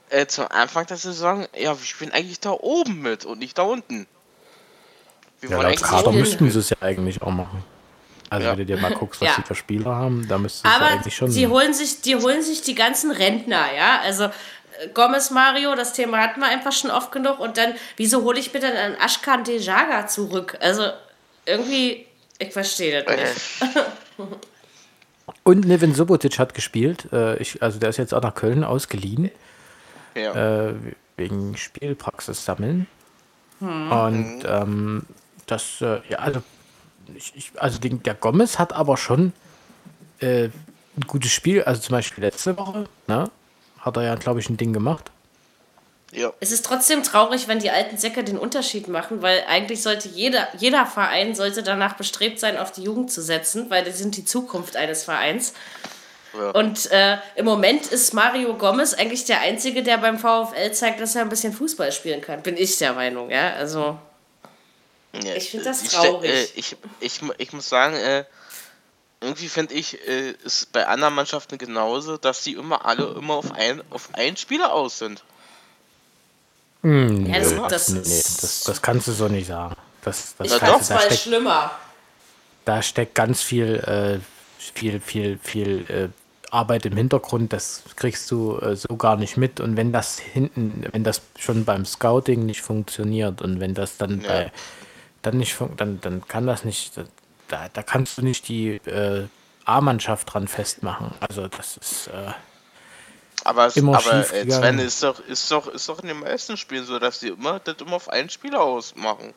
äh, zum Anfang der Saison, ja, wir spielen eigentlich da oben mit und nicht da unten. Wir ja, laut Kader müssten sie es ja eigentlich auch machen. Also ja. wenn du dir mal guckst, was ja. die für Spieler haben, da müsste es ja eigentlich schon... Die holen, sich, die holen sich die ganzen Rentner, ja, also äh, Gomez Mario, das Thema hatten wir einfach schon oft genug und dann, wieso hole ich bitte einen Ashkan Dejaga zurück? Also irgendwie, ich verstehe das nicht. und Nevin Subotic hat gespielt, äh, ich, also der ist jetzt auch nach Köln ausgeliehen, ja. äh, wegen Spielpraxis sammeln. Hm. Und ähm, das, äh, ja, also, ich, ich, also den, der Gomez hat aber schon äh, ein gutes Spiel, also zum Beispiel letzte Woche, ne? Hat er ja, glaube ich, ein Ding gemacht. Ja. Es ist trotzdem traurig, wenn die alten Säcke den Unterschied machen, weil eigentlich sollte jeder, jeder Verein sollte danach bestrebt sein, auf die Jugend zu setzen, weil die sind die Zukunft eines Vereins. Ja. Und äh, im Moment ist Mario Gomez eigentlich der Einzige, der beim VfL zeigt, dass er ein bisschen Fußball spielen kann. Bin ich der Meinung, ja. Also ja, ich finde das traurig. Äh, ich, ich, ich muss sagen, äh, irgendwie finde ich, äh, ist bei anderen Mannschaften genauso, dass die immer alle immer auf, ein, auf einen Spieler aus sind. Hm, ja, das, das, nee, das, das, kannst du so nicht sagen. Das, das ich es mal schlimmer. Da steckt ganz viel, äh, viel, viel, viel äh, Arbeit im Hintergrund, das kriegst du äh, so gar nicht mit. Und wenn das hinten, wenn das schon beim Scouting nicht funktioniert und wenn das dann ja. bei dann nicht dann, dann kann das nicht, da, da kannst du nicht die äh, A-Mannschaft dran festmachen. Also das ist äh, aber, es, immer aber äh, Sven ist doch, ist doch, ist doch in den meisten Spielen so, dass sie immer das immer auf einen Spieler ausmachen.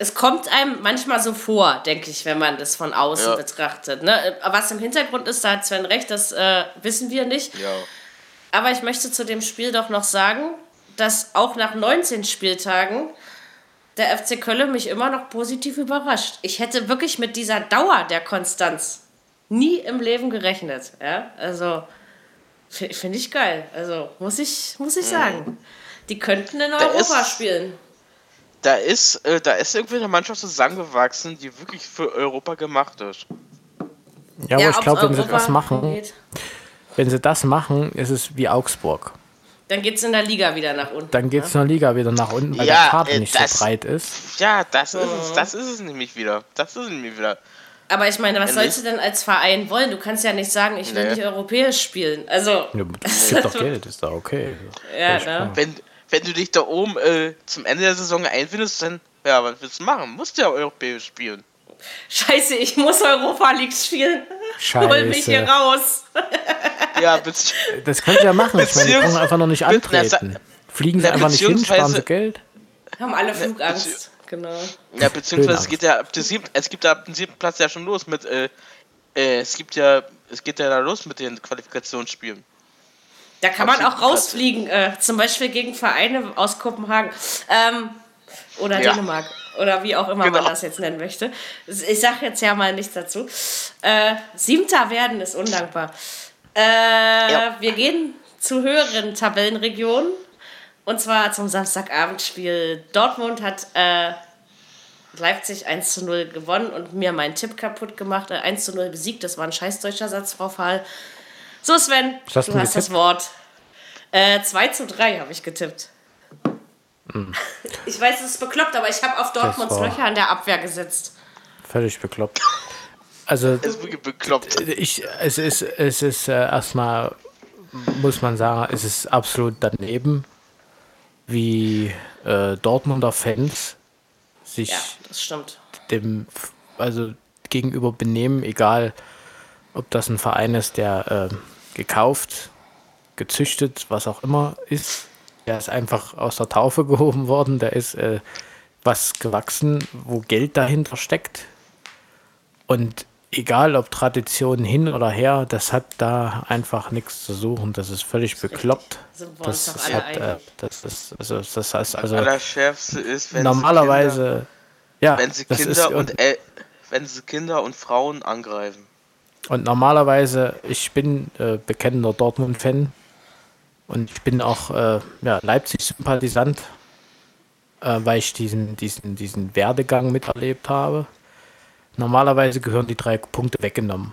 Es kommt einem manchmal so vor, denke ich, wenn man das von außen ja. betrachtet. Ne? Was im Hintergrund ist, da hat Sven recht, das äh, wissen wir nicht. Ja. Aber ich möchte zu dem Spiel doch noch sagen, dass auch nach 19 Spieltagen der FC Köln mich immer noch positiv überrascht. Ich hätte wirklich mit dieser Dauer der Konstanz nie im Leben gerechnet. Ja? Also finde ich geil. Also muss ich, muss ich mhm. sagen. Die könnten in Europa spielen da ist, äh, da ist irgendwie eine Mannschaft zusammengewachsen, die wirklich für Europa gemacht ist. Ja, aber ich glaube, wenn sie das machen, geht. wenn sie das machen, ist es wie Augsburg. Dann geht es in der Liga wieder nach unten. Dann geht es ne? in der Liga wieder nach unten, weil ja, der Kader äh, nicht das, so breit ist. Ja, das ist es, das ist es nämlich wieder. Das ist es nämlich wieder. Aber ich meine, was sollst du denn als Verein wollen? Du kannst ja nicht sagen, ich will nee. nicht europäisch spielen. Also. Ja, es gibt doch Geld, ist da okay. Ja, ne? Wenn, wenn du dich da oben äh, zum Ende der Saison einfindest, dann, ja, was willst du machen? Musst du ja europäisch spielen. Scheiße, ich muss Europa League spielen. Scheiße. Hol mich hier raus. ja, das könnt ihr ja machen. Ich meine, die können einfach noch nicht antreten. Fliegen sie einfach nicht hin, sparen sie Geld. Haben alle Flugangst. Genau. Ja, beziehungsweise es geht ja ab dem siebten, es gibt ja ab dem siebten Platz ja schon los mit, äh, äh, es gibt ja, es geht ja da los mit den Qualifikationsspielen. Da kann man auch rausfliegen, äh, zum Beispiel gegen Vereine aus Kopenhagen ähm, oder ja. Dänemark oder wie auch immer genau. man das jetzt nennen möchte. Ich sage jetzt ja mal nichts dazu. Äh, Siebter werden ist undankbar. Äh, ja. Wir gehen zu höheren Tabellenregionen und zwar zum Samstagabendspiel. Dortmund hat äh, Leipzig 1 zu 0 gewonnen und mir meinen Tipp kaputt gemacht. Äh, 1 zu 0 besiegt. Das war ein scheißdeutscher Satz, Frau Fahl. So, Sven, hast du, hast das Wort. Äh, 2 zu 3 habe ich getippt. Hm. Ich weiß, es ist bekloppt, aber ich habe auf Dortmunds Löcher an der Abwehr gesetzt. Völlig bekloppt. Also, es ist wirklich bekloppt. Ich, es ist, es ist äh, erstmal, muss man sagen, es ist absolut daneben wie äh, Dortmunder Fans sich ja, dem also gegenüber benehmen, egal ob das ein Verein ist, der äh, gekauft, gezüchtet, was auch immer ist. Der ist einfach aus der Taufe gehoben worden, der ist äh, was gewachsen, wo Geld dahinter steckt. Und egal ob Tradition hin oder her, das hat da einfach nichts zu suchen. Das ist völlig das bekloppt. Das, das, hat, äh, das ist, also, das heißt also. Das Allerschärfste ist, wenn normalerweise, Kinder, ja, wenn sie Kinder ist, und, äh, wenn sie Kinder und Frauen angreifen. Und normalerweise, ich bin äh, bekennender Dortmund-Fan und ich bin auch äh, ja, Leipzig-Sympathisant, äh, weil ich diesen, diesen, diesen Werdegang miterlebt habe. Normalerweise gehören die drei Punkte weggenommen.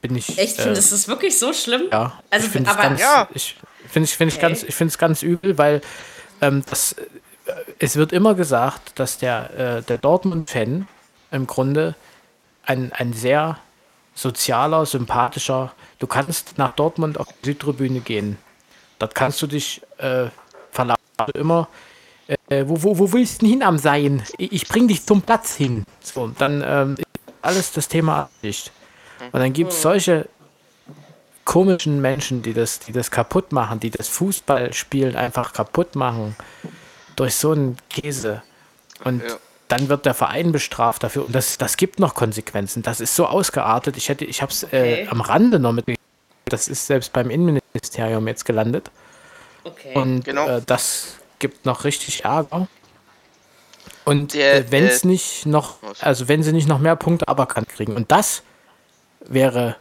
Bin ich. Echt? Äh, findest du es wirklich so schlimm? Ja. Also, ich finde es ganz, ja. ich finde ich, find okay. ich ganz, ganz übel, weil ähm, das, äh, es wird immer gesagt, dass der, äh, der Dortmund-Fan im Grunde ein, ein sehr sozialer, sympathischer. Du kannst nach Dortmund auf die Südtribüne gehen. Dort kannst du dich äh, verlassen. Immer äh, wo, wo, wo willst du denn hin am Sein? Ich, bring dich zum Platz hin. So, dann ähm, ist alles das Thema abdicht. Und dann gibt es solche komischen Menschen, die das, die das kaputt machen, die das Fußballspielen einfach kaputt machen durch so einen Käse. Und ja. dann wird der Verein bestraft dafür. Und das, das gibt noch Konsequenzen. Das ist so ausgeartet. Ich hätte, ich habe es äh, okay. am Rande noch mit. Das ist selbst beim Innenministerium jetzt gelandet. Okay. Und genau. äh, das gibt noch richtig Ärger. Und äh, wenn es äh, nicht noch, also wenn sie nicht noch mehr Punkte aberkannt kriegen. Und das wäre,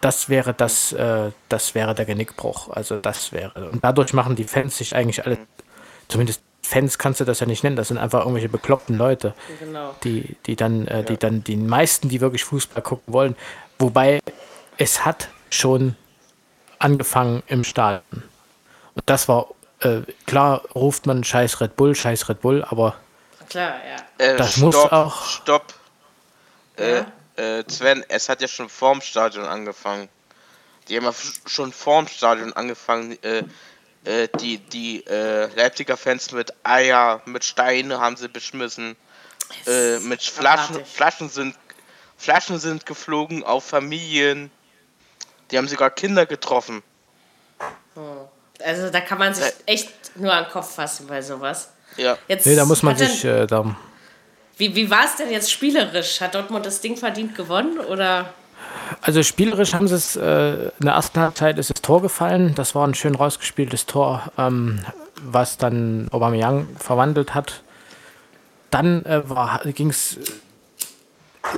das wäre das, äh, das wäre der Genickbruch. Also das wäre. Und dadurch machen die Fans sich eigentlich alle, zumindest Fans kannst du das ja nicht nennen, das sind einfach irgendwelche bekloppten Leute, genau. die, die dann, äh, die dann, die meisten, die wirklich Fußball gucken wollen. Wobei es hat schon angefangen im Stadion. Und das war äh, klar ruft man scheiß Red Bull, scheiß Red Bull, aber klar, ja. Äh, das stopp, muss auch. Stopp. Äh, ja? Äh, Sven, es hat ja schon vorm Stadion angefangen. Die haben ja schon vorm Stadion angefangen, äh, äh, die, die Leipziger Fans mit Eier, mit Steine haben sie beschmissen. mit Flaschen, Flaschen sind Flaschen sind geflogen auf Familien. Die haben sogar Kinder getroffen. Also da kann man sich echt nur an den Kopf fassen bei sowas. Ja. Jetzt nee, da muss man sich äh, da. Wie, wie war es denn jetzt spielerisch? Hat Dortmund das Ding verdient gewonnen oder? Also spielerisch haben sie es, äh, in der ersten Halbzeit ist das Tor gefallen. Das war ein schön rausgespieltes Tor, ähm, was dann Aubameyang verwandelt hat. Dann äh, ging es,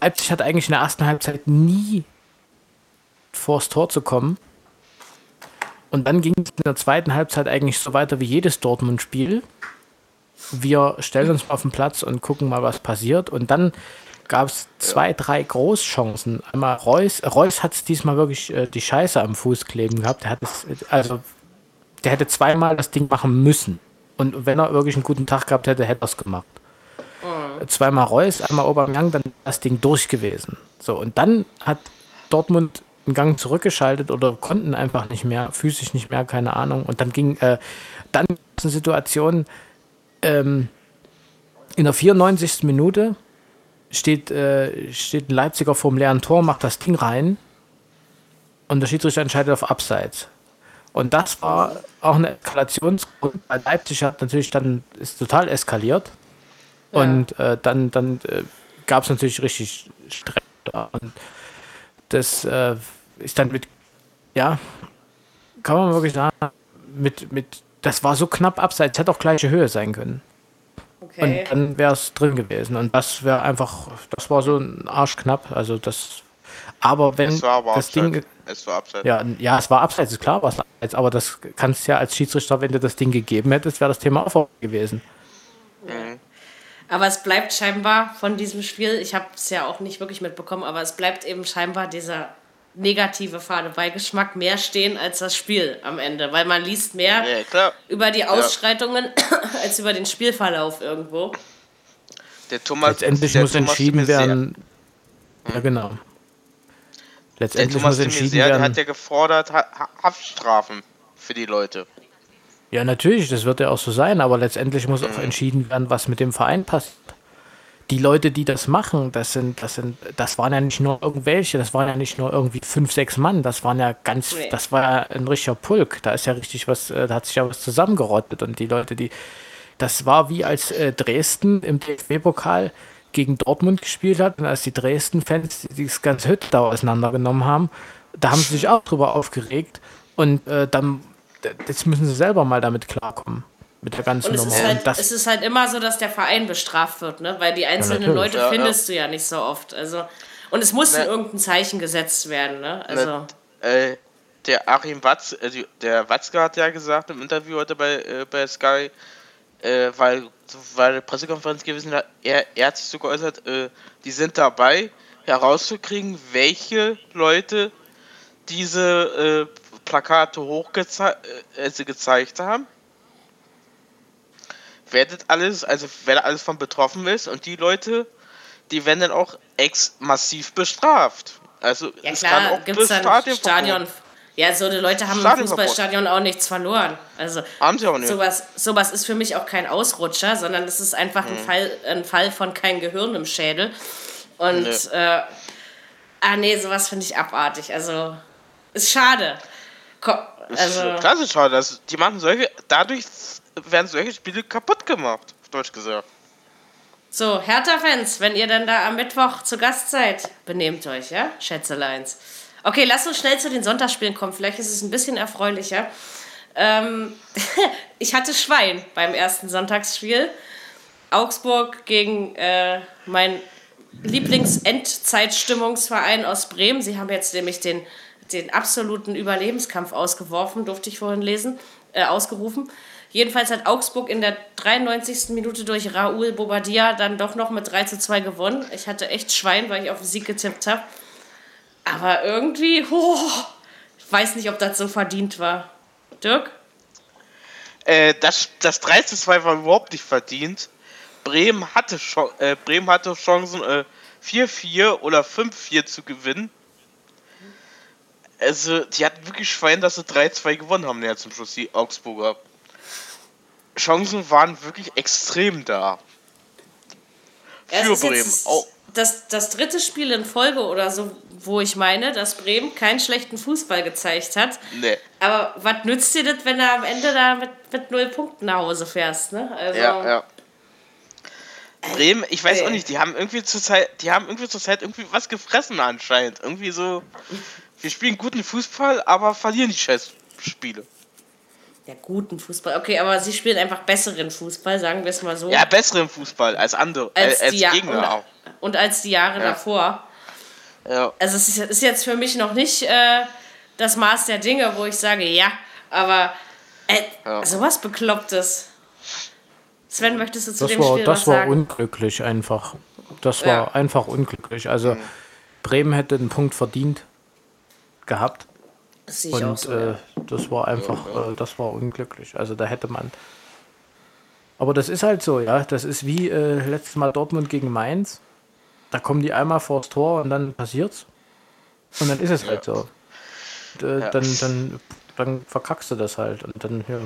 Leipzig hat eigentlich in der ersten Halbzeit nie vors Tor zu kommen. Und dann ging es in der zweiten Halbzeit eigentlich so weiter wie jedes Dortmund-Spiel. Wir stellen uns mal auf den Platz und gucken mal, was passiert. Und dann gab es zwei, drei Großchancen. Einmal Reus. Reus hat es diesmal wirklich äh, die Scheiße am Fuß kleben gehabt. Der hat es, also, der hätte zweimal das Ding machen müssen. Und wenn er wirklich einen guten Tag gehabt hätte, hätte er es gemacht. zweimal Reus, einmal Aubameyang, dann das Ding durch gewesen. So, und dann hat Dortmund einen Gang zurückgeschaltet oder konnten einfach nicht mehr, physisch nicht mehr, keine Ahnung. Und dann ging, äh, dann eine Situation, ähm, in der 94. Minute steht, äh, steht ein Leipziger vor dem leeren Tor, macht das Ding rein und der Schiedsrichter entscheidet auf Abseits. Und das war auch eine Eskalationsgrund, weil Leipzig hat natürlich dann, ist total eskaliert. Ja. Und äh, dann, dann äh, gab es natürlich richtig Stress da. Und das äh, ist dann mit, ja, kann man wirklich sagen, mit, mit, das war so knapp abseits, hätte auch gleiche Höhe sein können. Okay. Und dann wäre es drin gewesen. Und das wäre einfach, das war so ein Arsch knapp. Also das, aber wenn aber das Ding, es war abseits. Ja, ja, es war abseits, ist klar, was abseits, aber das kannst ja als Schiedsrichter, wenn du das Ding gegeben hättest, wäre das Thema auch gewesen. Mhm. Aber es bleibt scheinbar von diesem Spiel, ich habe es ja auch nicht wirklich mitbekommen, aber es bleibt eben scheinbar dieser negative Fadebeigeschmack mehr stehen als das Spiel am Ende, weil man liest mehr ja, über die Ausschreitungen ja. als über den Spielverlauf irgendwo. Der Thomas, Letztendlich der muss Thomas entschieden werden. Ja, genau. Letztendlich muss entschieden werden. hat ja gefordert ha Haftstrafen für die Leute. Ja, natürlich, das wird ja auch so sein, aber letztendlich muss auch entschieden werden, was mit dem Verein passiert. Die Leute, die das machen, das sind, das sind, das waren ja nicht nur irgendwelche, das waren ja nicht nur irgendwie fünf, sechs Mann, das waren ja ganz, das war ja ein richtiger Pulk. Da ist ja richtig was, äh, da hat sich ja was zusammengerottet und die Leute, die, das war wie als äh, Dresden im DFB-Pokal gegen Dortmund gespielt hat und als die Dresden-Fans das ganze Hütte da auseinandergenommen haben, da haben sie sich auch drüber aufgeregt und äh, dann jetzt müssen sie selber mal damit klarkommen. Mit der ganzen und es Nummer. Ist halt, es ist halt immer so, dass der Verein bestraft wird, ne? Weil die einzelnen ja, Leute ja, findest ja. du ja nicht so oft. Also, und es muss ne. irgendein Zeichen gesetzt werden, ne? Also. Ne, äh, der Achim Watz, äh, der Watzke hat ja gesagt im Interview heute bei, äh, bei Sky, äh, weil, weil eine Pressekonferenz gewesen hat, er, er hat sich so geäußert, äh, die sind dabei, herauszukriegen, welche Leute diese äh, Plakate hochgezeigt äh, gezeigt haben. Werdet alles, also wer alles von betroffen ist und die Leute, die werden dann auch ex massiv bestraft. Also ja, es klar, kann auch gibt's dann Stadion, Stadion ja, so die Leute haben im Fußballstadion auch nichts verloren. Also haben sie auch nicht. Sowas, sowas ist für mich auch kein Ausrutscher, sondern es ist einfach ein, hm. Fall, ein Fall von kein Gehirn im Schädel. Und nee. äh, ah nee, sowas finde ich abartig. Also ist schade. Also, ist klasse schade. Also, die machen solche, dadurch werden solche Spiele kaputt gemacht, auf Deutsch gesagt. So, Hertha-Fans, wenn ihr dann da am Mittwoch zu Gast seid, benehmt euch, ja, Schätzeleins. Okay, lass uns schnell zu den Sonntagsspielen kommen. Vielleicht ist es ein bisschen erfreulicher. Ähm, ich hatte Schwein beim ersten Sonntagsspiel. Augsburg gegen äh, mein Lieblings-Endzeitstimmungsverein aus Bremen. Sie haben jetzt nämlich den, den absoluten Überlebenskampf ausgeworfen, durfte ich vorhin lesen, äh, ausgerufen. Jedenfalls hat Augsburg in der 93. Minute durch Raoul Bobadilla dann doch noch mit 3 zu 2 gewonnen. Ich hatte echt Schwein, weil ich auf den Sieg getippt habe. Aber irgendwie, oh, ich weiß nicht, ob das so verdient war. Dirk? Äh, das, das 3 zu 2 war überhaupt nicht verdient. Bremen hatte, äh, Bremen hatte Chancen, äh, 4-4 oder 5-4 zu gewinnen. Also, die hatten wirklich Schwein, dass sie 3-2 gewonnen haben, ja, zum Schluss, die Augsburger. Chancen waren wirklich extrem da. Für Bremen. Auch das, das dritte Spiel in Folge oder so, wo ich meine, dass Bremen keinen schlechten Fußball gezeigt hat. Nee. Aber was nützt dir das, wenn du am Ende da mit, mit null Punkten nach Hause fährst, ne? Also, ja, ja. Bremen, ich weiß auch nicht, die haben irgendwie zur Zeit, die haben irgendwie zur Zeit irgendwie was gefressen anscheinend. Irgendwie so, wir spielen guten Fußball, aber verlieren die Scheißspiele. Ja, guten Fußball. Okay, aber sie spielen einfach besseren Fußball, sagen wir es mal so. Ja, besseren Fußball als andere, als, äh, als Gegner und, auch. Und als die Jahre ja. davor. Ja. Also es ist, jetzt für mich noch nicht äh, das Maß der Dinge, wo ich sage, ja, aber äh, ja. sowas Beklopptes. Sven, möchtest du zu das dem war, Spiel das was war sagen? unglücklich einfach. Das war ja. einfach unglücklich. Also mhm. Bremen hätte einen Punkt verdient gehabt. Das sehe ich Und auch so, äh, das war einfach, äh, das war unglücklich. Also da hätte man Aber das ist halt so, ja. Das ist wie äh, letztes Mal Dortmund gegen Mainz. Da kommen die einmal vors Tor und dann passiert's. Und dann ist es halt so. Äh, ja. Dann, dann, dann verkackst du das halt. Und dann, ja.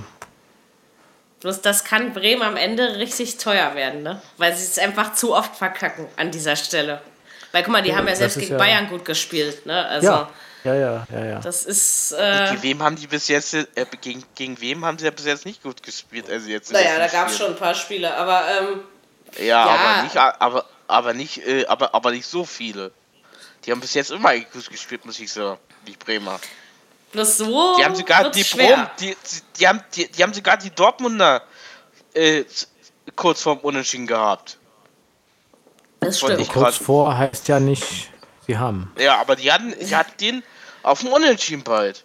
Bloß das kann Bremen am Ende richtig teuer werden, ne? Weil sie es einfach zu oft verkacken an dieser Stelle. Weil guck mal, die ja, haben ja selbst gegen ja Bayern gut gespielt, ne? Also, ja. Ja, ja, ja, ja. Das ist. Äh, gegen wem haben die bis jetzt äh, gegen, gegen wem haben sie ja bis jetzt nicht gut gespielt? Also jetzt naja, da gab es schon ein paar Spiele, aber ähm, ja, ja, aber nicht, aber, aber nicht, äh, aber, aber nicht so viele. Die haben bis jetzt immer gut gespielt, muss ich sagen, die Bremer. Bloß so. Die haben sogar die Brom, die, die, die, haben, die, die haben sogar die Dortmunder äh, kurz vorm Unentschieden gehabt. Das stimmt. Kurz vor heißt ja nicht, sie haben. Ja, aber die hatten, die hatten den auf dem Unentschieden bald.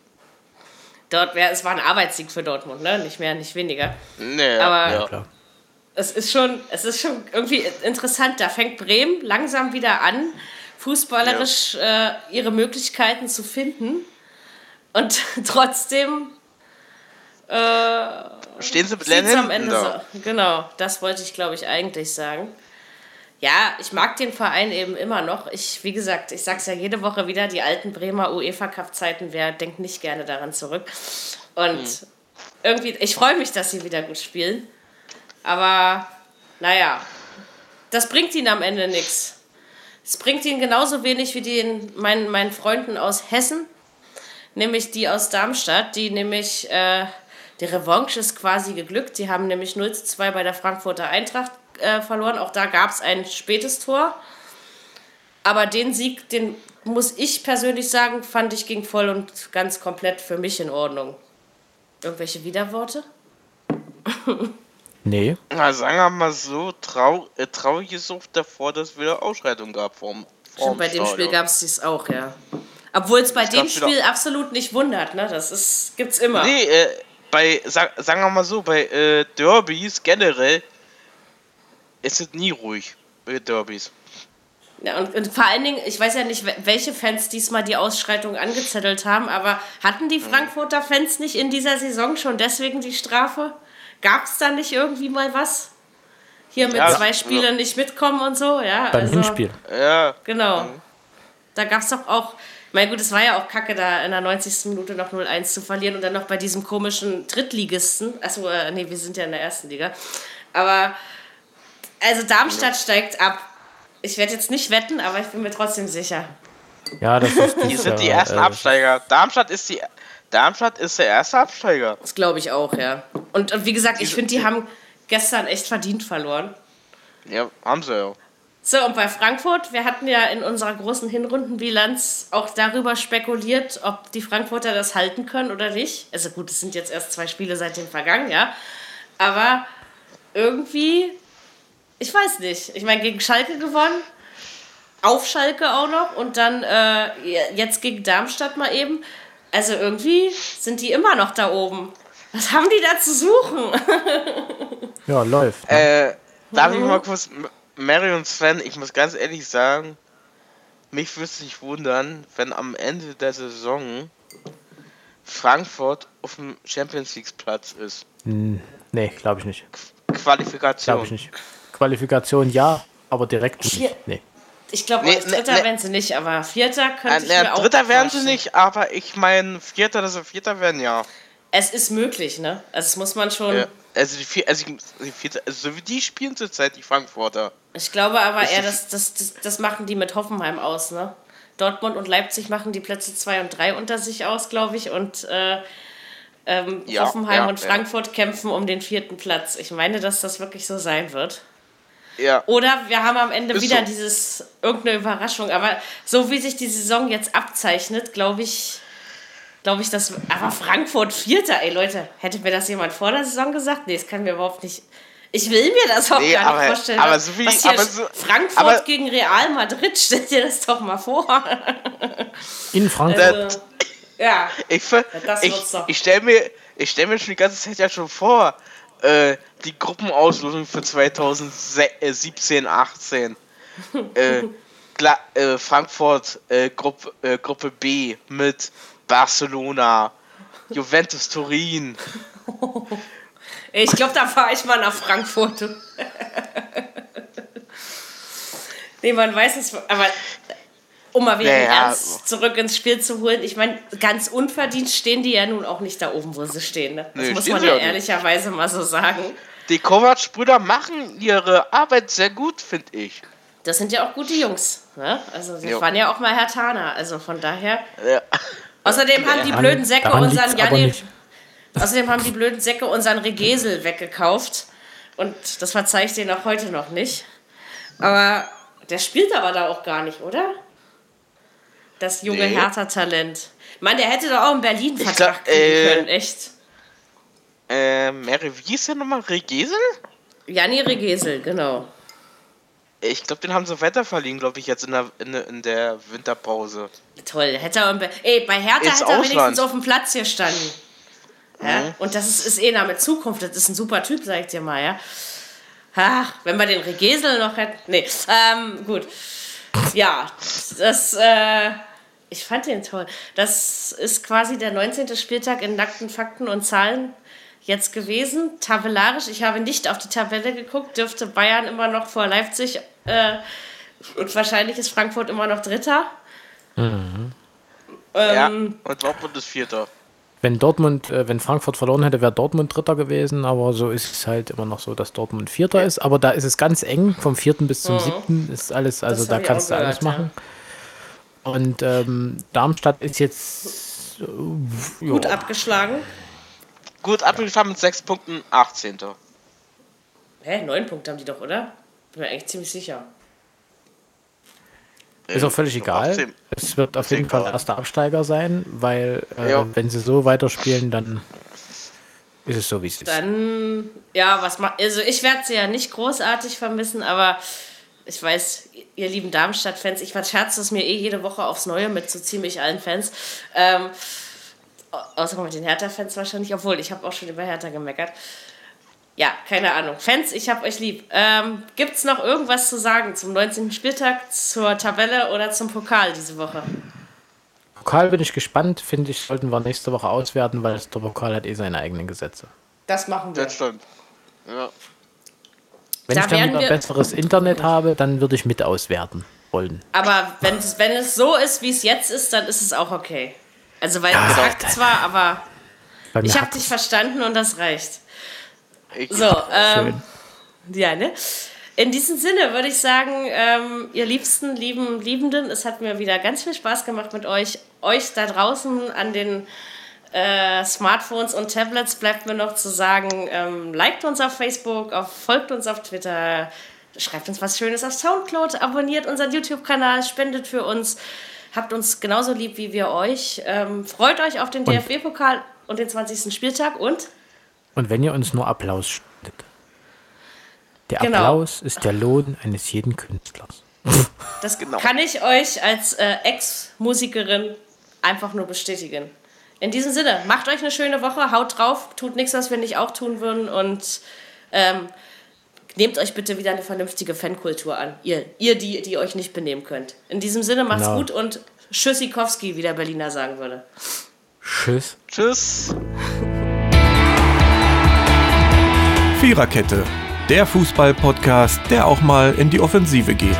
Dort wär, es war ein Arbeitssieg für Dortmund, ne? Nicht mehr, nicht weniger. Nee, aber ja. Klar. es ist schon, es ist schon irgendwie interessant. Da fängt Bremen langsam wieder an, fußballerisch ja. äh, ihre Möglichkeiten zu finden. Und trotzdem äh, stehen sie mit am Ende so. Genau, das wollte ich, glaube ich, eigentlich sagen. Ja, ich mag den Verein eben immer noch. Ich, wie gesagt, ich sage es ja jede Woche wieder, die alten Bremer UEFA-Cup-Zeiten, wer denkt nicht gerne daran zurück. Und mhm. irgendwie, ich freue mich, dass sie wieder gut spielen. Aber, naja, das bringt ihnen am Ende nichts. Es bringt ihnen genauso wenig wie den, meinen, meinen Freunden aus Hessen, nämlich die aus Darmstadt, die nämlich, äh, die Revanche ist quasi geglückt. Die haben nämlich 0 zu 2 bei der Frankfurter Eintracht äh, verloren. Auch da gab es ein spätes Tor. Aber den Sieg, den muss ich persönlich sagen, fand ich ging voll und ganz komplett für mich in Ordnung. Irgendwelche Widerworte? nee. Na, sagen wir mal so, trau äh, traurig ist auch davor, dass es wieder Ausschreitung gab vorm, vorm Bei dem Spiel gab es dies auch, ja. Obwohl es bei dem Spiel absolut nicht wundert, ne? Das ist, gibt's immer. Nee, äh, bei, sag, sagen wir mal so, bei äh, Derbys generell es ist nie ruhig mit Derbys. Ja, und, und, vor allen Dingen, ich weiß ja nicht, welche Fans diesmal die Ausschreitung angezettelt haben, aber hatten die Frankfurter Fans nicht in dieser Saison schon deswegen die Strafe? Gab es da nicht irgendwie mal was? Hier mit ja, zwei Spielen ja. nicht mitkommen und so, ja. Beim also, Hinspiel. Ja. Genau. Mhm. Da gab es doch auch, mein gut, es war ja auch kacke, da in der 90. Minute noch 0-1 zu verlieren und dann noch bei diesem komischen Drittligisten. Achso, äh, nee, wir sind ja in der ersten Liga. Aber also Darmstadt steigt ab. Ich werde jetzt nicht wetten, aber ich bin mir trotzdem sicher. Ja, das ist Die sind die ersten äh, Absteiger. Darmstadt ist die Darmstadt ist der erste Absteiger. Das glaube ich auch, ja. Und, und wie gesagt, ich finde, die haben gestern echt verdient verloren. Ja, haben sie ja. So, und bei Frankfurt, wir hatten ja in unserer großen Hinrundenbilanz auch darüber spekuliert, ob die Frankfurter das halten können oder nicht. Also gut, es sind jetzt erst zwei Spiele seitdem vergangen, ja. Aber irgendwie ich weiß nicht. Ich meine, gegen Schalke gewonnen, auf Schalke auch noch und dann äh, jetzt gegen Darmstadt mal eben. Also irgendwie sind die immer noch da oben. Was haben die da zu suchen? ja, läuft. Ne? Äh, darf mhm. ich mal kurz, Mary und Sven, ich muss ganz ehrlich sagen, mich würde es nicht wundern, wenn am Ende der Saison Frankfurt auf dem Champions League Platz ist. Hm, nee, glaube ich nicht. Qualifikation. Glaube ich nicht. Qualifikation ja, aber direkt nicht. Nee. Ich glaube, nee, Dritter nee, werden sie nicht, aber Vierter könnte äh, ich mir auch Dritter werden sie nicht, aber ich meine, Vierter, dass sie Vierter werden, ja. Es ist möglich, ne? Also das muss man schon... Ja. Also, die, vier, also, die Vierte, also so wie die spielen zurzeit, die Frankfurter. Ich glaube aber eher, dass das, das, das machen die mit Hoffenheim aus, ne? Dortmund und Leipzig machen die Plätze 2 und 3 unter sich aus, glaube ich, und äh, ähm, ja, Hoffenheim ja, und Frankfurt kämpfen um den vierten Platz. Ich meine, dass das wirklich so sein wird. Ja. Oder wir haben am Ende Ist wieder so. dieses irgendeine Überraschung. Aber so wie sich die Saison jetzt abzeichnet, glaube ich, glaube ich, dass. Aber Frankfurt Vierter, ey Leute, hätte mir das jemand vor der Saison gesagt? Nee, das kann mir überhaupt nicht. Ich will mir das auch nee, gar aber, nicht vorstellen. Aber so wie, was aber so, Frankfurt aber, gegen Real Madrid, stell dir das doch mal vor. In Frankfurt. Also, ja. Ich, ich, ich stelle mir, stell mir schon die ganze Zeit ja schon vor, äh, die Gruppenauslosung für 2017, 18. äh, äh, Frankfurt äh, Gruppe, äh, Gruppe B mit Barcelona, Juventus Turin. Ich glaube, da fahre ich mal nach Frankfurt. nee, man weiß es, aber um mal wieder naja. Ernst zurück ins Spiel zu holen. Ich meine, ganz unverdient stehen die ja nun auch nicht da oben, wo sie stehen. Ne? Das nee, muss man ja ehrlicherweise mal so sagen. Die Kovac-Brüder machen ihre Arbeit sehr gut, finde ich. Das sind ja auch gute Jungs. Ne? Also, das jo. waren ja auch mal Herr Taner. Also von daher. Ja. Außerdem haben die blöden Säcke unseren Janni. Außerdem haben die blöden Säcke unseren Regesel weggekauft. Und das verzeihe ich denen auch heute noch nicht. Aber der spielt aber da auch gar nicht, oder? Das junge nee. Hertha-Talent. Mann, der hätte doch auch in Berlin Vertrag äh, können, echt. Ähm, wie hieß der nochmal? Regesel? Janni Regesel, genau. Ich glaube, den haben sie weiter verliehen, glaube ich, jetzt in der, in, in, der Winterpause. Toll, hätte er. Ey, bei Hertha Ins hätte er wenigstens auf dem Platz hier standen. Ja? Mhm. Und das ist, ist eh Name Zukunft. Das ist ein super Typ, sag ich dir mal, ja. Ach, wenn wir den Regesel noch hätten. Nee, ähm, gut. Ja, das, äh, ich fand den toll. Das ist quasi der 19. Spieltag in nackten Fakten und Zahlen jetzt gewesen. Tabellarisch, ich habe nicht auf die Tabelle geguckt, dürfte Bayern immer noch vor Leipzig äh, und wahrscheinlich ist Frankfurt immer noch Dritter. Mhm. Ähm, ja, und Dortmund ist Vierter. Wenn Dortmund, äh, wenn Frankfurt verloren hätte, wäre Dortmund Dritter gewesen, aber so ist es halt immer noch so, dass Dortmund Vierter ist. Aber da ist es ganz eng, vom vierten bis zum mhm. siebten ist alles, also da kannst du alles machen. Ja. Und ähm, Darmstadt ist jetzt äh, gut abgeschlagen. Gut abgefahren mit sechs Punkten, 18. Hä, neun Punkte haben die doch, oder? Bin mir eigentlich ziemlich sicher. Ist auch völlig egal. Es wird auf jeden Fall erster Absteiger sein, weil äh, wenn sie so weiterspielen, dann ist es so, wie es ist. Dann, ja, was macht. Also, ich werde sie ja nicht großartig vermissen, aber ich weiß, ihr lieben Darmstadt-Fans, ich verscherze es mir eh jede Woche aufs Neue mit so ziemlich allen Fans. Ähm, außer mit den Hertha-Fans wahrscheinlich, obwohl ich habe auch schon über Hertha gemeckert ja, keine Ahnung. Fans, ich hab euch lieb. Ähm, Gibt es noch irgendwas zu sagen zum 19. Spieltag, zur Tabelle oder zum Pokal diese Woche? Pokal bin ich gespannt. Finde ich, sollten wir nächste Woche auswerten, weil der Pokal hat eh seine eigenen Gesetze. Das machen wir. Das stimmt. Ja. Wenn da ich dann wieder besseres Internet habe, dann würde ich mit auswerten wollen. Aber wenn, wenn es so ist, wie es jetzt ist, dann ist es auch okay. Also, weil ja, es hackt zwar, aber ich habe dich verstanden und das reicht. So, ähm, ja, ne? In diesem Sinne würde ich sagen, ähm, ihr liebsten, lieben, Liebenden, es hat mir wieder ganz viel Spaß gemacht mit euch. Euch da draußen an den äh, Smartphones und Tablets bleibt mir noch zu sagen, ähm, liked uns auf Facebook, auf, folgt uns auf Twitter, schreibt uns was Schönes auf Soundcloud, abonniert unseren YouTube-Kanal, spendet für uns, habt uns genauso lieb wie wir euch. Ähm, freut euch auf den DFB-Pokal und den 20. Spieltag und und wenn ihr uns nur Applaus spendet. Der genau. Applaus ist der Lohn eines jeden Künstlers. Das genau. kann ich euch als äh, Ex-Musikerin einfach nur bestätigen. In diesem Sinne, macht euch eine schöne Woche, haut drauf, tut nichts, was wir nicht auch tun würden und ähm, nehmt euch bitte wieder eine vernünftige Fankultur an. Ihr, ihr die, die euch nicht benehmen könnt. In diesem Sinne, macht's genau. gut und Tschüssikowski, wie der Berliner sagen würde. Tschüss. Tschüss. Viererkette, der Fußball-Podcast, der auch mal in die Offensive geht.